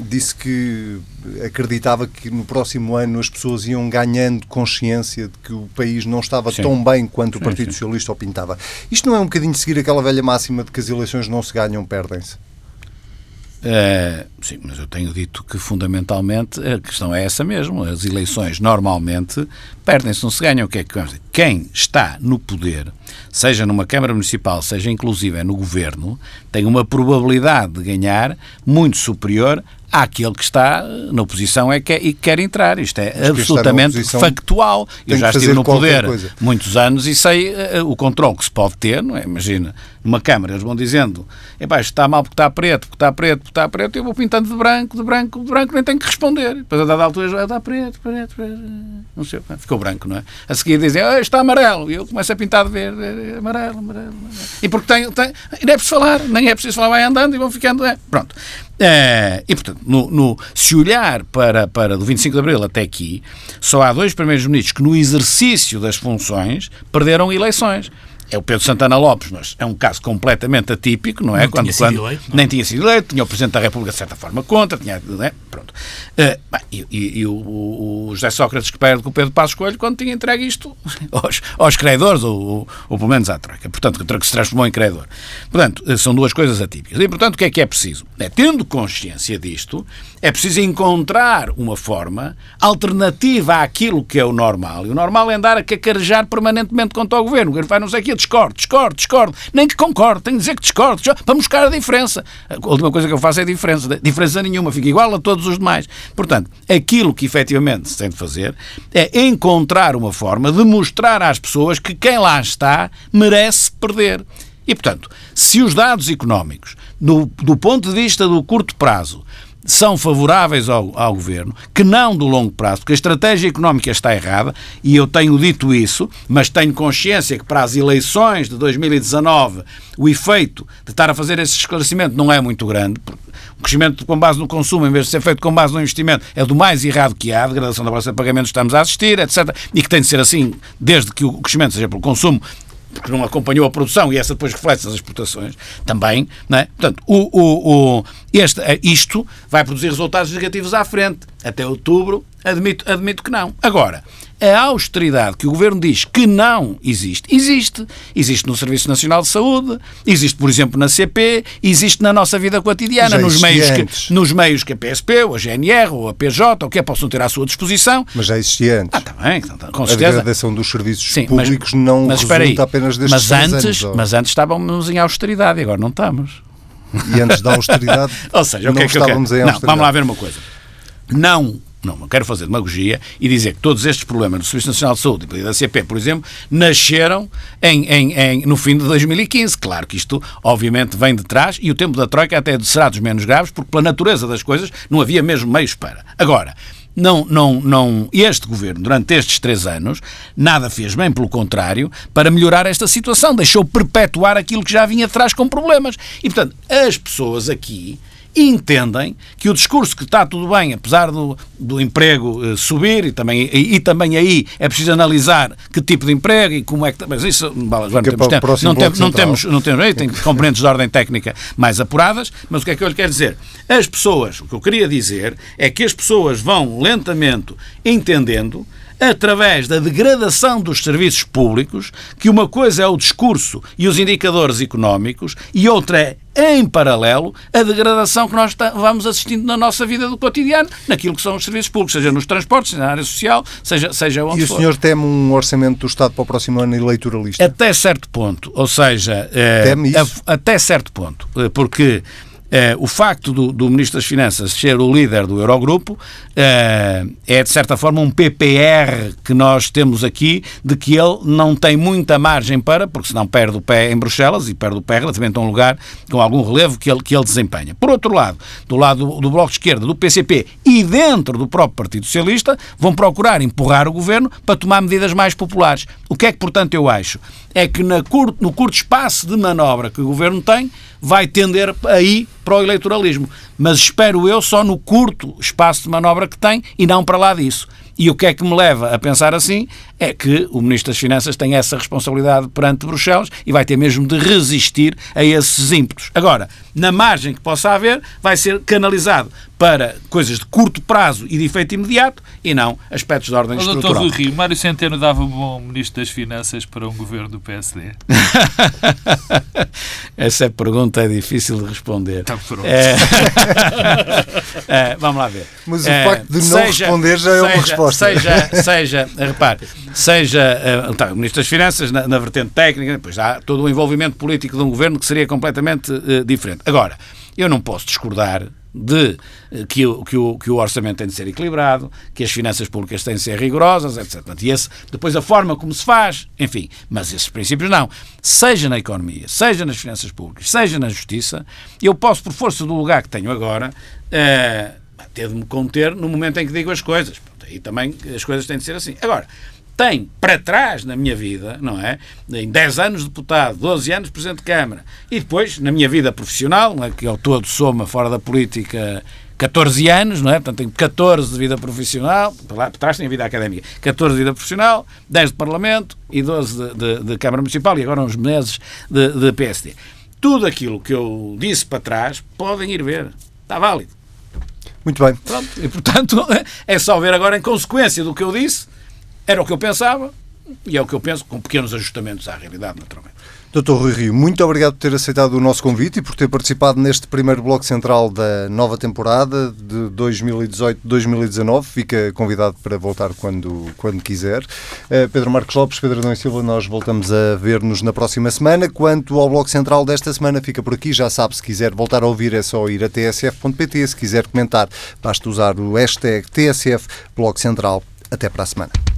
disse que acreditava que no próximo ano as pessoas iam ganhando consciência de que o país não estava sim. tão bem quanto sim, o Partido sim. Socialista o pintava. Isto não é um bocadinho seguir aquela velha máxima de que as eleições não se ganham, perdem-se? Uh, sim, mas eu tenho dito que fundamentalmente a questão é essa mesmo. As eleições normalmente perdem-se, não se ganham. O que é que vamos dizer? Quem está no poder, seja numa Câmara Municipal, seja inclusive no governo, tem uma probabilidade de ganhar muito superior àquele que está na oposição é que é, e quer entrar. Isto é absolutamente factual. Eu já estive no poder coisa. muitos anos e sei uh, o controle que se pode ter, não é? Imagina, numa Câmara eles vão dizendo isto está mal porque está preto, porque está preto, porque está preto, eu vou pintando de branco, de branco, de branco, nem tenho que responder. Depois a dada altura já está preto, preto, preto, não sei, ficou branco, não é? A seguir dizem, oh, está amarelo, e eu começo a pintar de verde, amarelo, amarelo, amarelo. E porque tem, tem, não é preciso falar, nem é preciso falar, vai andando e vão ficando, é, pronto. É, e, portanto, no, no, se olhar para, para do 25 de Abril até aqui, só há dois primeiros ministros que, no exercício das funções, perderam eleições é o Pedro Santana Lopes, mas é um caso completamente atípico, não é? Não quando, tinha quando eleito, não. nem tinha sido eleito, tinha o Presidente da República de certa forma contra, tinha, é? pronto. Uh, e, e, e o, o, José Sócrates que perde com o Pedro Passos Coelho quando tinha entregue isto aos, aos credores, ou, ou, ou, pelo menos à Troika, portanto, que se transformou em credor. Portanto, eh, são duas coisas atípicas. E, portanto, o que é que é preciso? É, tendo consciência disto, é preciso encontrar uma forma alternativa àquilo que é o normal. E o normal é andar a cacarejar permanentemente contra o governo. O governo vai não sei o quê, discordo, discordo, discordo. Nem que concordo, tenho de dizer que discordo, para buscar a diferença. A última coisa que eu faço é diferença. Diferença nenhuma, fica igual a todos os demais. Portanto, aquilo que efetivamente se tem de fazer é encontrar uma forma de mostrar às pessoas que quem lá está merece perder. E, portanto, se os dados económicos, do, do ponto de vista do curto prazo, são favoráveis ao, ao, governo, que não do longo prazo, porque a estratégia económica está errada, e eu tenho dito isso, mas tenho consciência que para as eleições de 2019 o efeito de estar a fazer esse esclarecimento não é muito grande. O crescimento com base no consumo, em vez de ser feito com base no investimento, é do mais errado que há, a degradação da balança de pagamentos estamos a assistir, etc. E que tem de ser assim, desde que o crescimento seja pelo consumo, porque não acompanhou a produção e essa depois reflete nas exportações também, não é? Portanto, o, o, o, este, isto vai produzir resultados negativos à frente. Até outubro, admito, admito que não. Agora, a austeridade que o Governo diz que não existe, existe. Existe no Serviço Nacional de Saúde, existe, por exemplo, na CP, existe na nossa vida cotidiana, nos meios, que, nos meios que a PSP, ou a GNR, ou a PJ, ou que é, possam ter à sua disposição. Mas já existia antes. Ah, está bem, então, tá, com certeza. A degradação dos serviços Sim, públicos mas, não mas, resulta aí, apenas destes mas antes, anos, ou... Mas antes estávamos em austeridade e agora não estamos. E antes da austeridade, ou seja, o que é que estávamos em austeridade. Não, vamos lá ver uma coisa. Não não, não quero fazer demagogia e dizer que todos estes problemas do Serviço Nacional de Saúde e da CP, por exemplo, nasceram em, em, em, no fim de 2015. Claro que isto, obviamente, vem de trás e o tempo da Troika até será dos menos graves, porque, pela natureza das coisas, não havia mesmo meios para. Agora, não, não, não, este governo, durante estes três anos, nada fez, bem pelo contrário, para melhorar esta situação. Deixou perpetuar aquilo que já vinha atrás com problemas. E, portanto, as pessoas aqui entendem que o discurso que está tudo bem, apesar do, do emprego eh, subir, e também, e, e, também aí é preciso analisar que tipo de emprego e como é que. Mas isso agora não temos tempo. Não, tem, não, temos, não temos aí, tem componentes de ordem técnica mais apuradas, mas o que é que eu lhe quero dizer? As pessoas, o que eu queria dizer é que as pessoas vão lentamente entendendo através da degradação dos serviços públicos, que uma coisa é o discurso e os indicadores económicos e outra é em paralelo, a degradação que nós vamos assistindo na nossa vida do cotidiano, naquilo que são os serviços públicos, seja nos transportes, seja na área social, seja, seja onde for. E o senhor for. teme um orçamento do Estado para o próximo ano eleitoralista? Até certo ponto, ou seja, eh, até certo ponto, eh, porque eh, o facto do, do, Ministro das Finanças ser o líder do Eurogrupo eh, é, de certa forma, um PPR que nós temos aqui de que ele não tem muita margem para, porque senão perde o pé em Bruxelas e perde o pé relativamente a um lugar com algum relevo que ele, que ele desempenha. Por outro lado, do lado do, do Bloco de Esquerda, do PCP e dentro do próprio Partido Socialista, vão procurar empurrar o governo para tomar medidas mais populares. O que é que, portanto, eu acho? É que curto, no curto espaço de manobra que o governo tem, vai tender aí para o eleitoralismo. Mas espero eu só no curto espaço de manobra que tem e não para lá disso. E o que é que me leva a pensar assim é que o Ministro das Finanças tem essa responsabilidade perante Bruxelas e vai ter mesmo de resistir a esses ímpetos. Agora, na margem que possa haver, vai ser canalizado para coisas de curto prazo e de efeito imediato e não aspectos de ordem o estrutural. Doutor Rui Rio, Mário Centeno dava um bom Ministro das Finanças para um governo do PSD? Essa pergunta é difícil de responder. Então, pronto. É... é, vamos lá ver. Mas o É, facto de não responder já é uma seja- resposta. Seja, seja repare, seja eh, tá, o Ministro das Finanças na, na vertente técnica, depois há todo o envolvimento político de um governo que seria completamente eh, diferente. Agora, eu não posso discordar de eh, que o, que, o, que o orçamento tem de ser equilibrado, que as finanças públicas têm de ser rigorosas, etc. E esse, depois a forma como se faz, enfim, mas esses princípios não. Seja na economia, seja nas finanças públicas, seja na justiça, eu posso, por força do lugar que tenho agora, eh, ter de me conter no momento em que digo as coisas. Aí também as coisas têm de ser assim. Agora, tem para trás na minha vida, não é? Em 10 anos de deputado, 12 anos Presidente de Câmara e depois na minha vida profissional, é? que ao todo soma fora da política 14 anos, não é? Portanto, tenho 14 de vida profissional, lá para trás tenho a vida académica, 14 de vida profissional, 10 de Parlamento e 12 de, de- de Câmara Municipal e agora uns meses de, de PSD. Tudo aquilo que eu disse para trás podem ir ver. Está válido. Muito bem. Pronto. E, portanto, é só ver agora em consequência do que eu disse, era o que eu pensava e é o que eu penso, com pequenos ajustamentos à realidade, naturalmente. Dr. Rui Rio, muito obrigado por ter aceitado o nosso convite e por ter participado neste primeiro bloco central da nova temporada de 2018-2019. Fica convidado para voltar quando, quando quiser. Eh, Pedro Marcos Lopes, Pedro Adão e Silva, nós voltamos a ver-nos na próxima semana. Quanto ao bloco central desta semana, fica por aqui. Já sabe, se quiser voltar a ouvir, é só ir a tsf.pt. Se quiser comentar, basta usar o hashtag TSF Bloco Central. Até para a semana.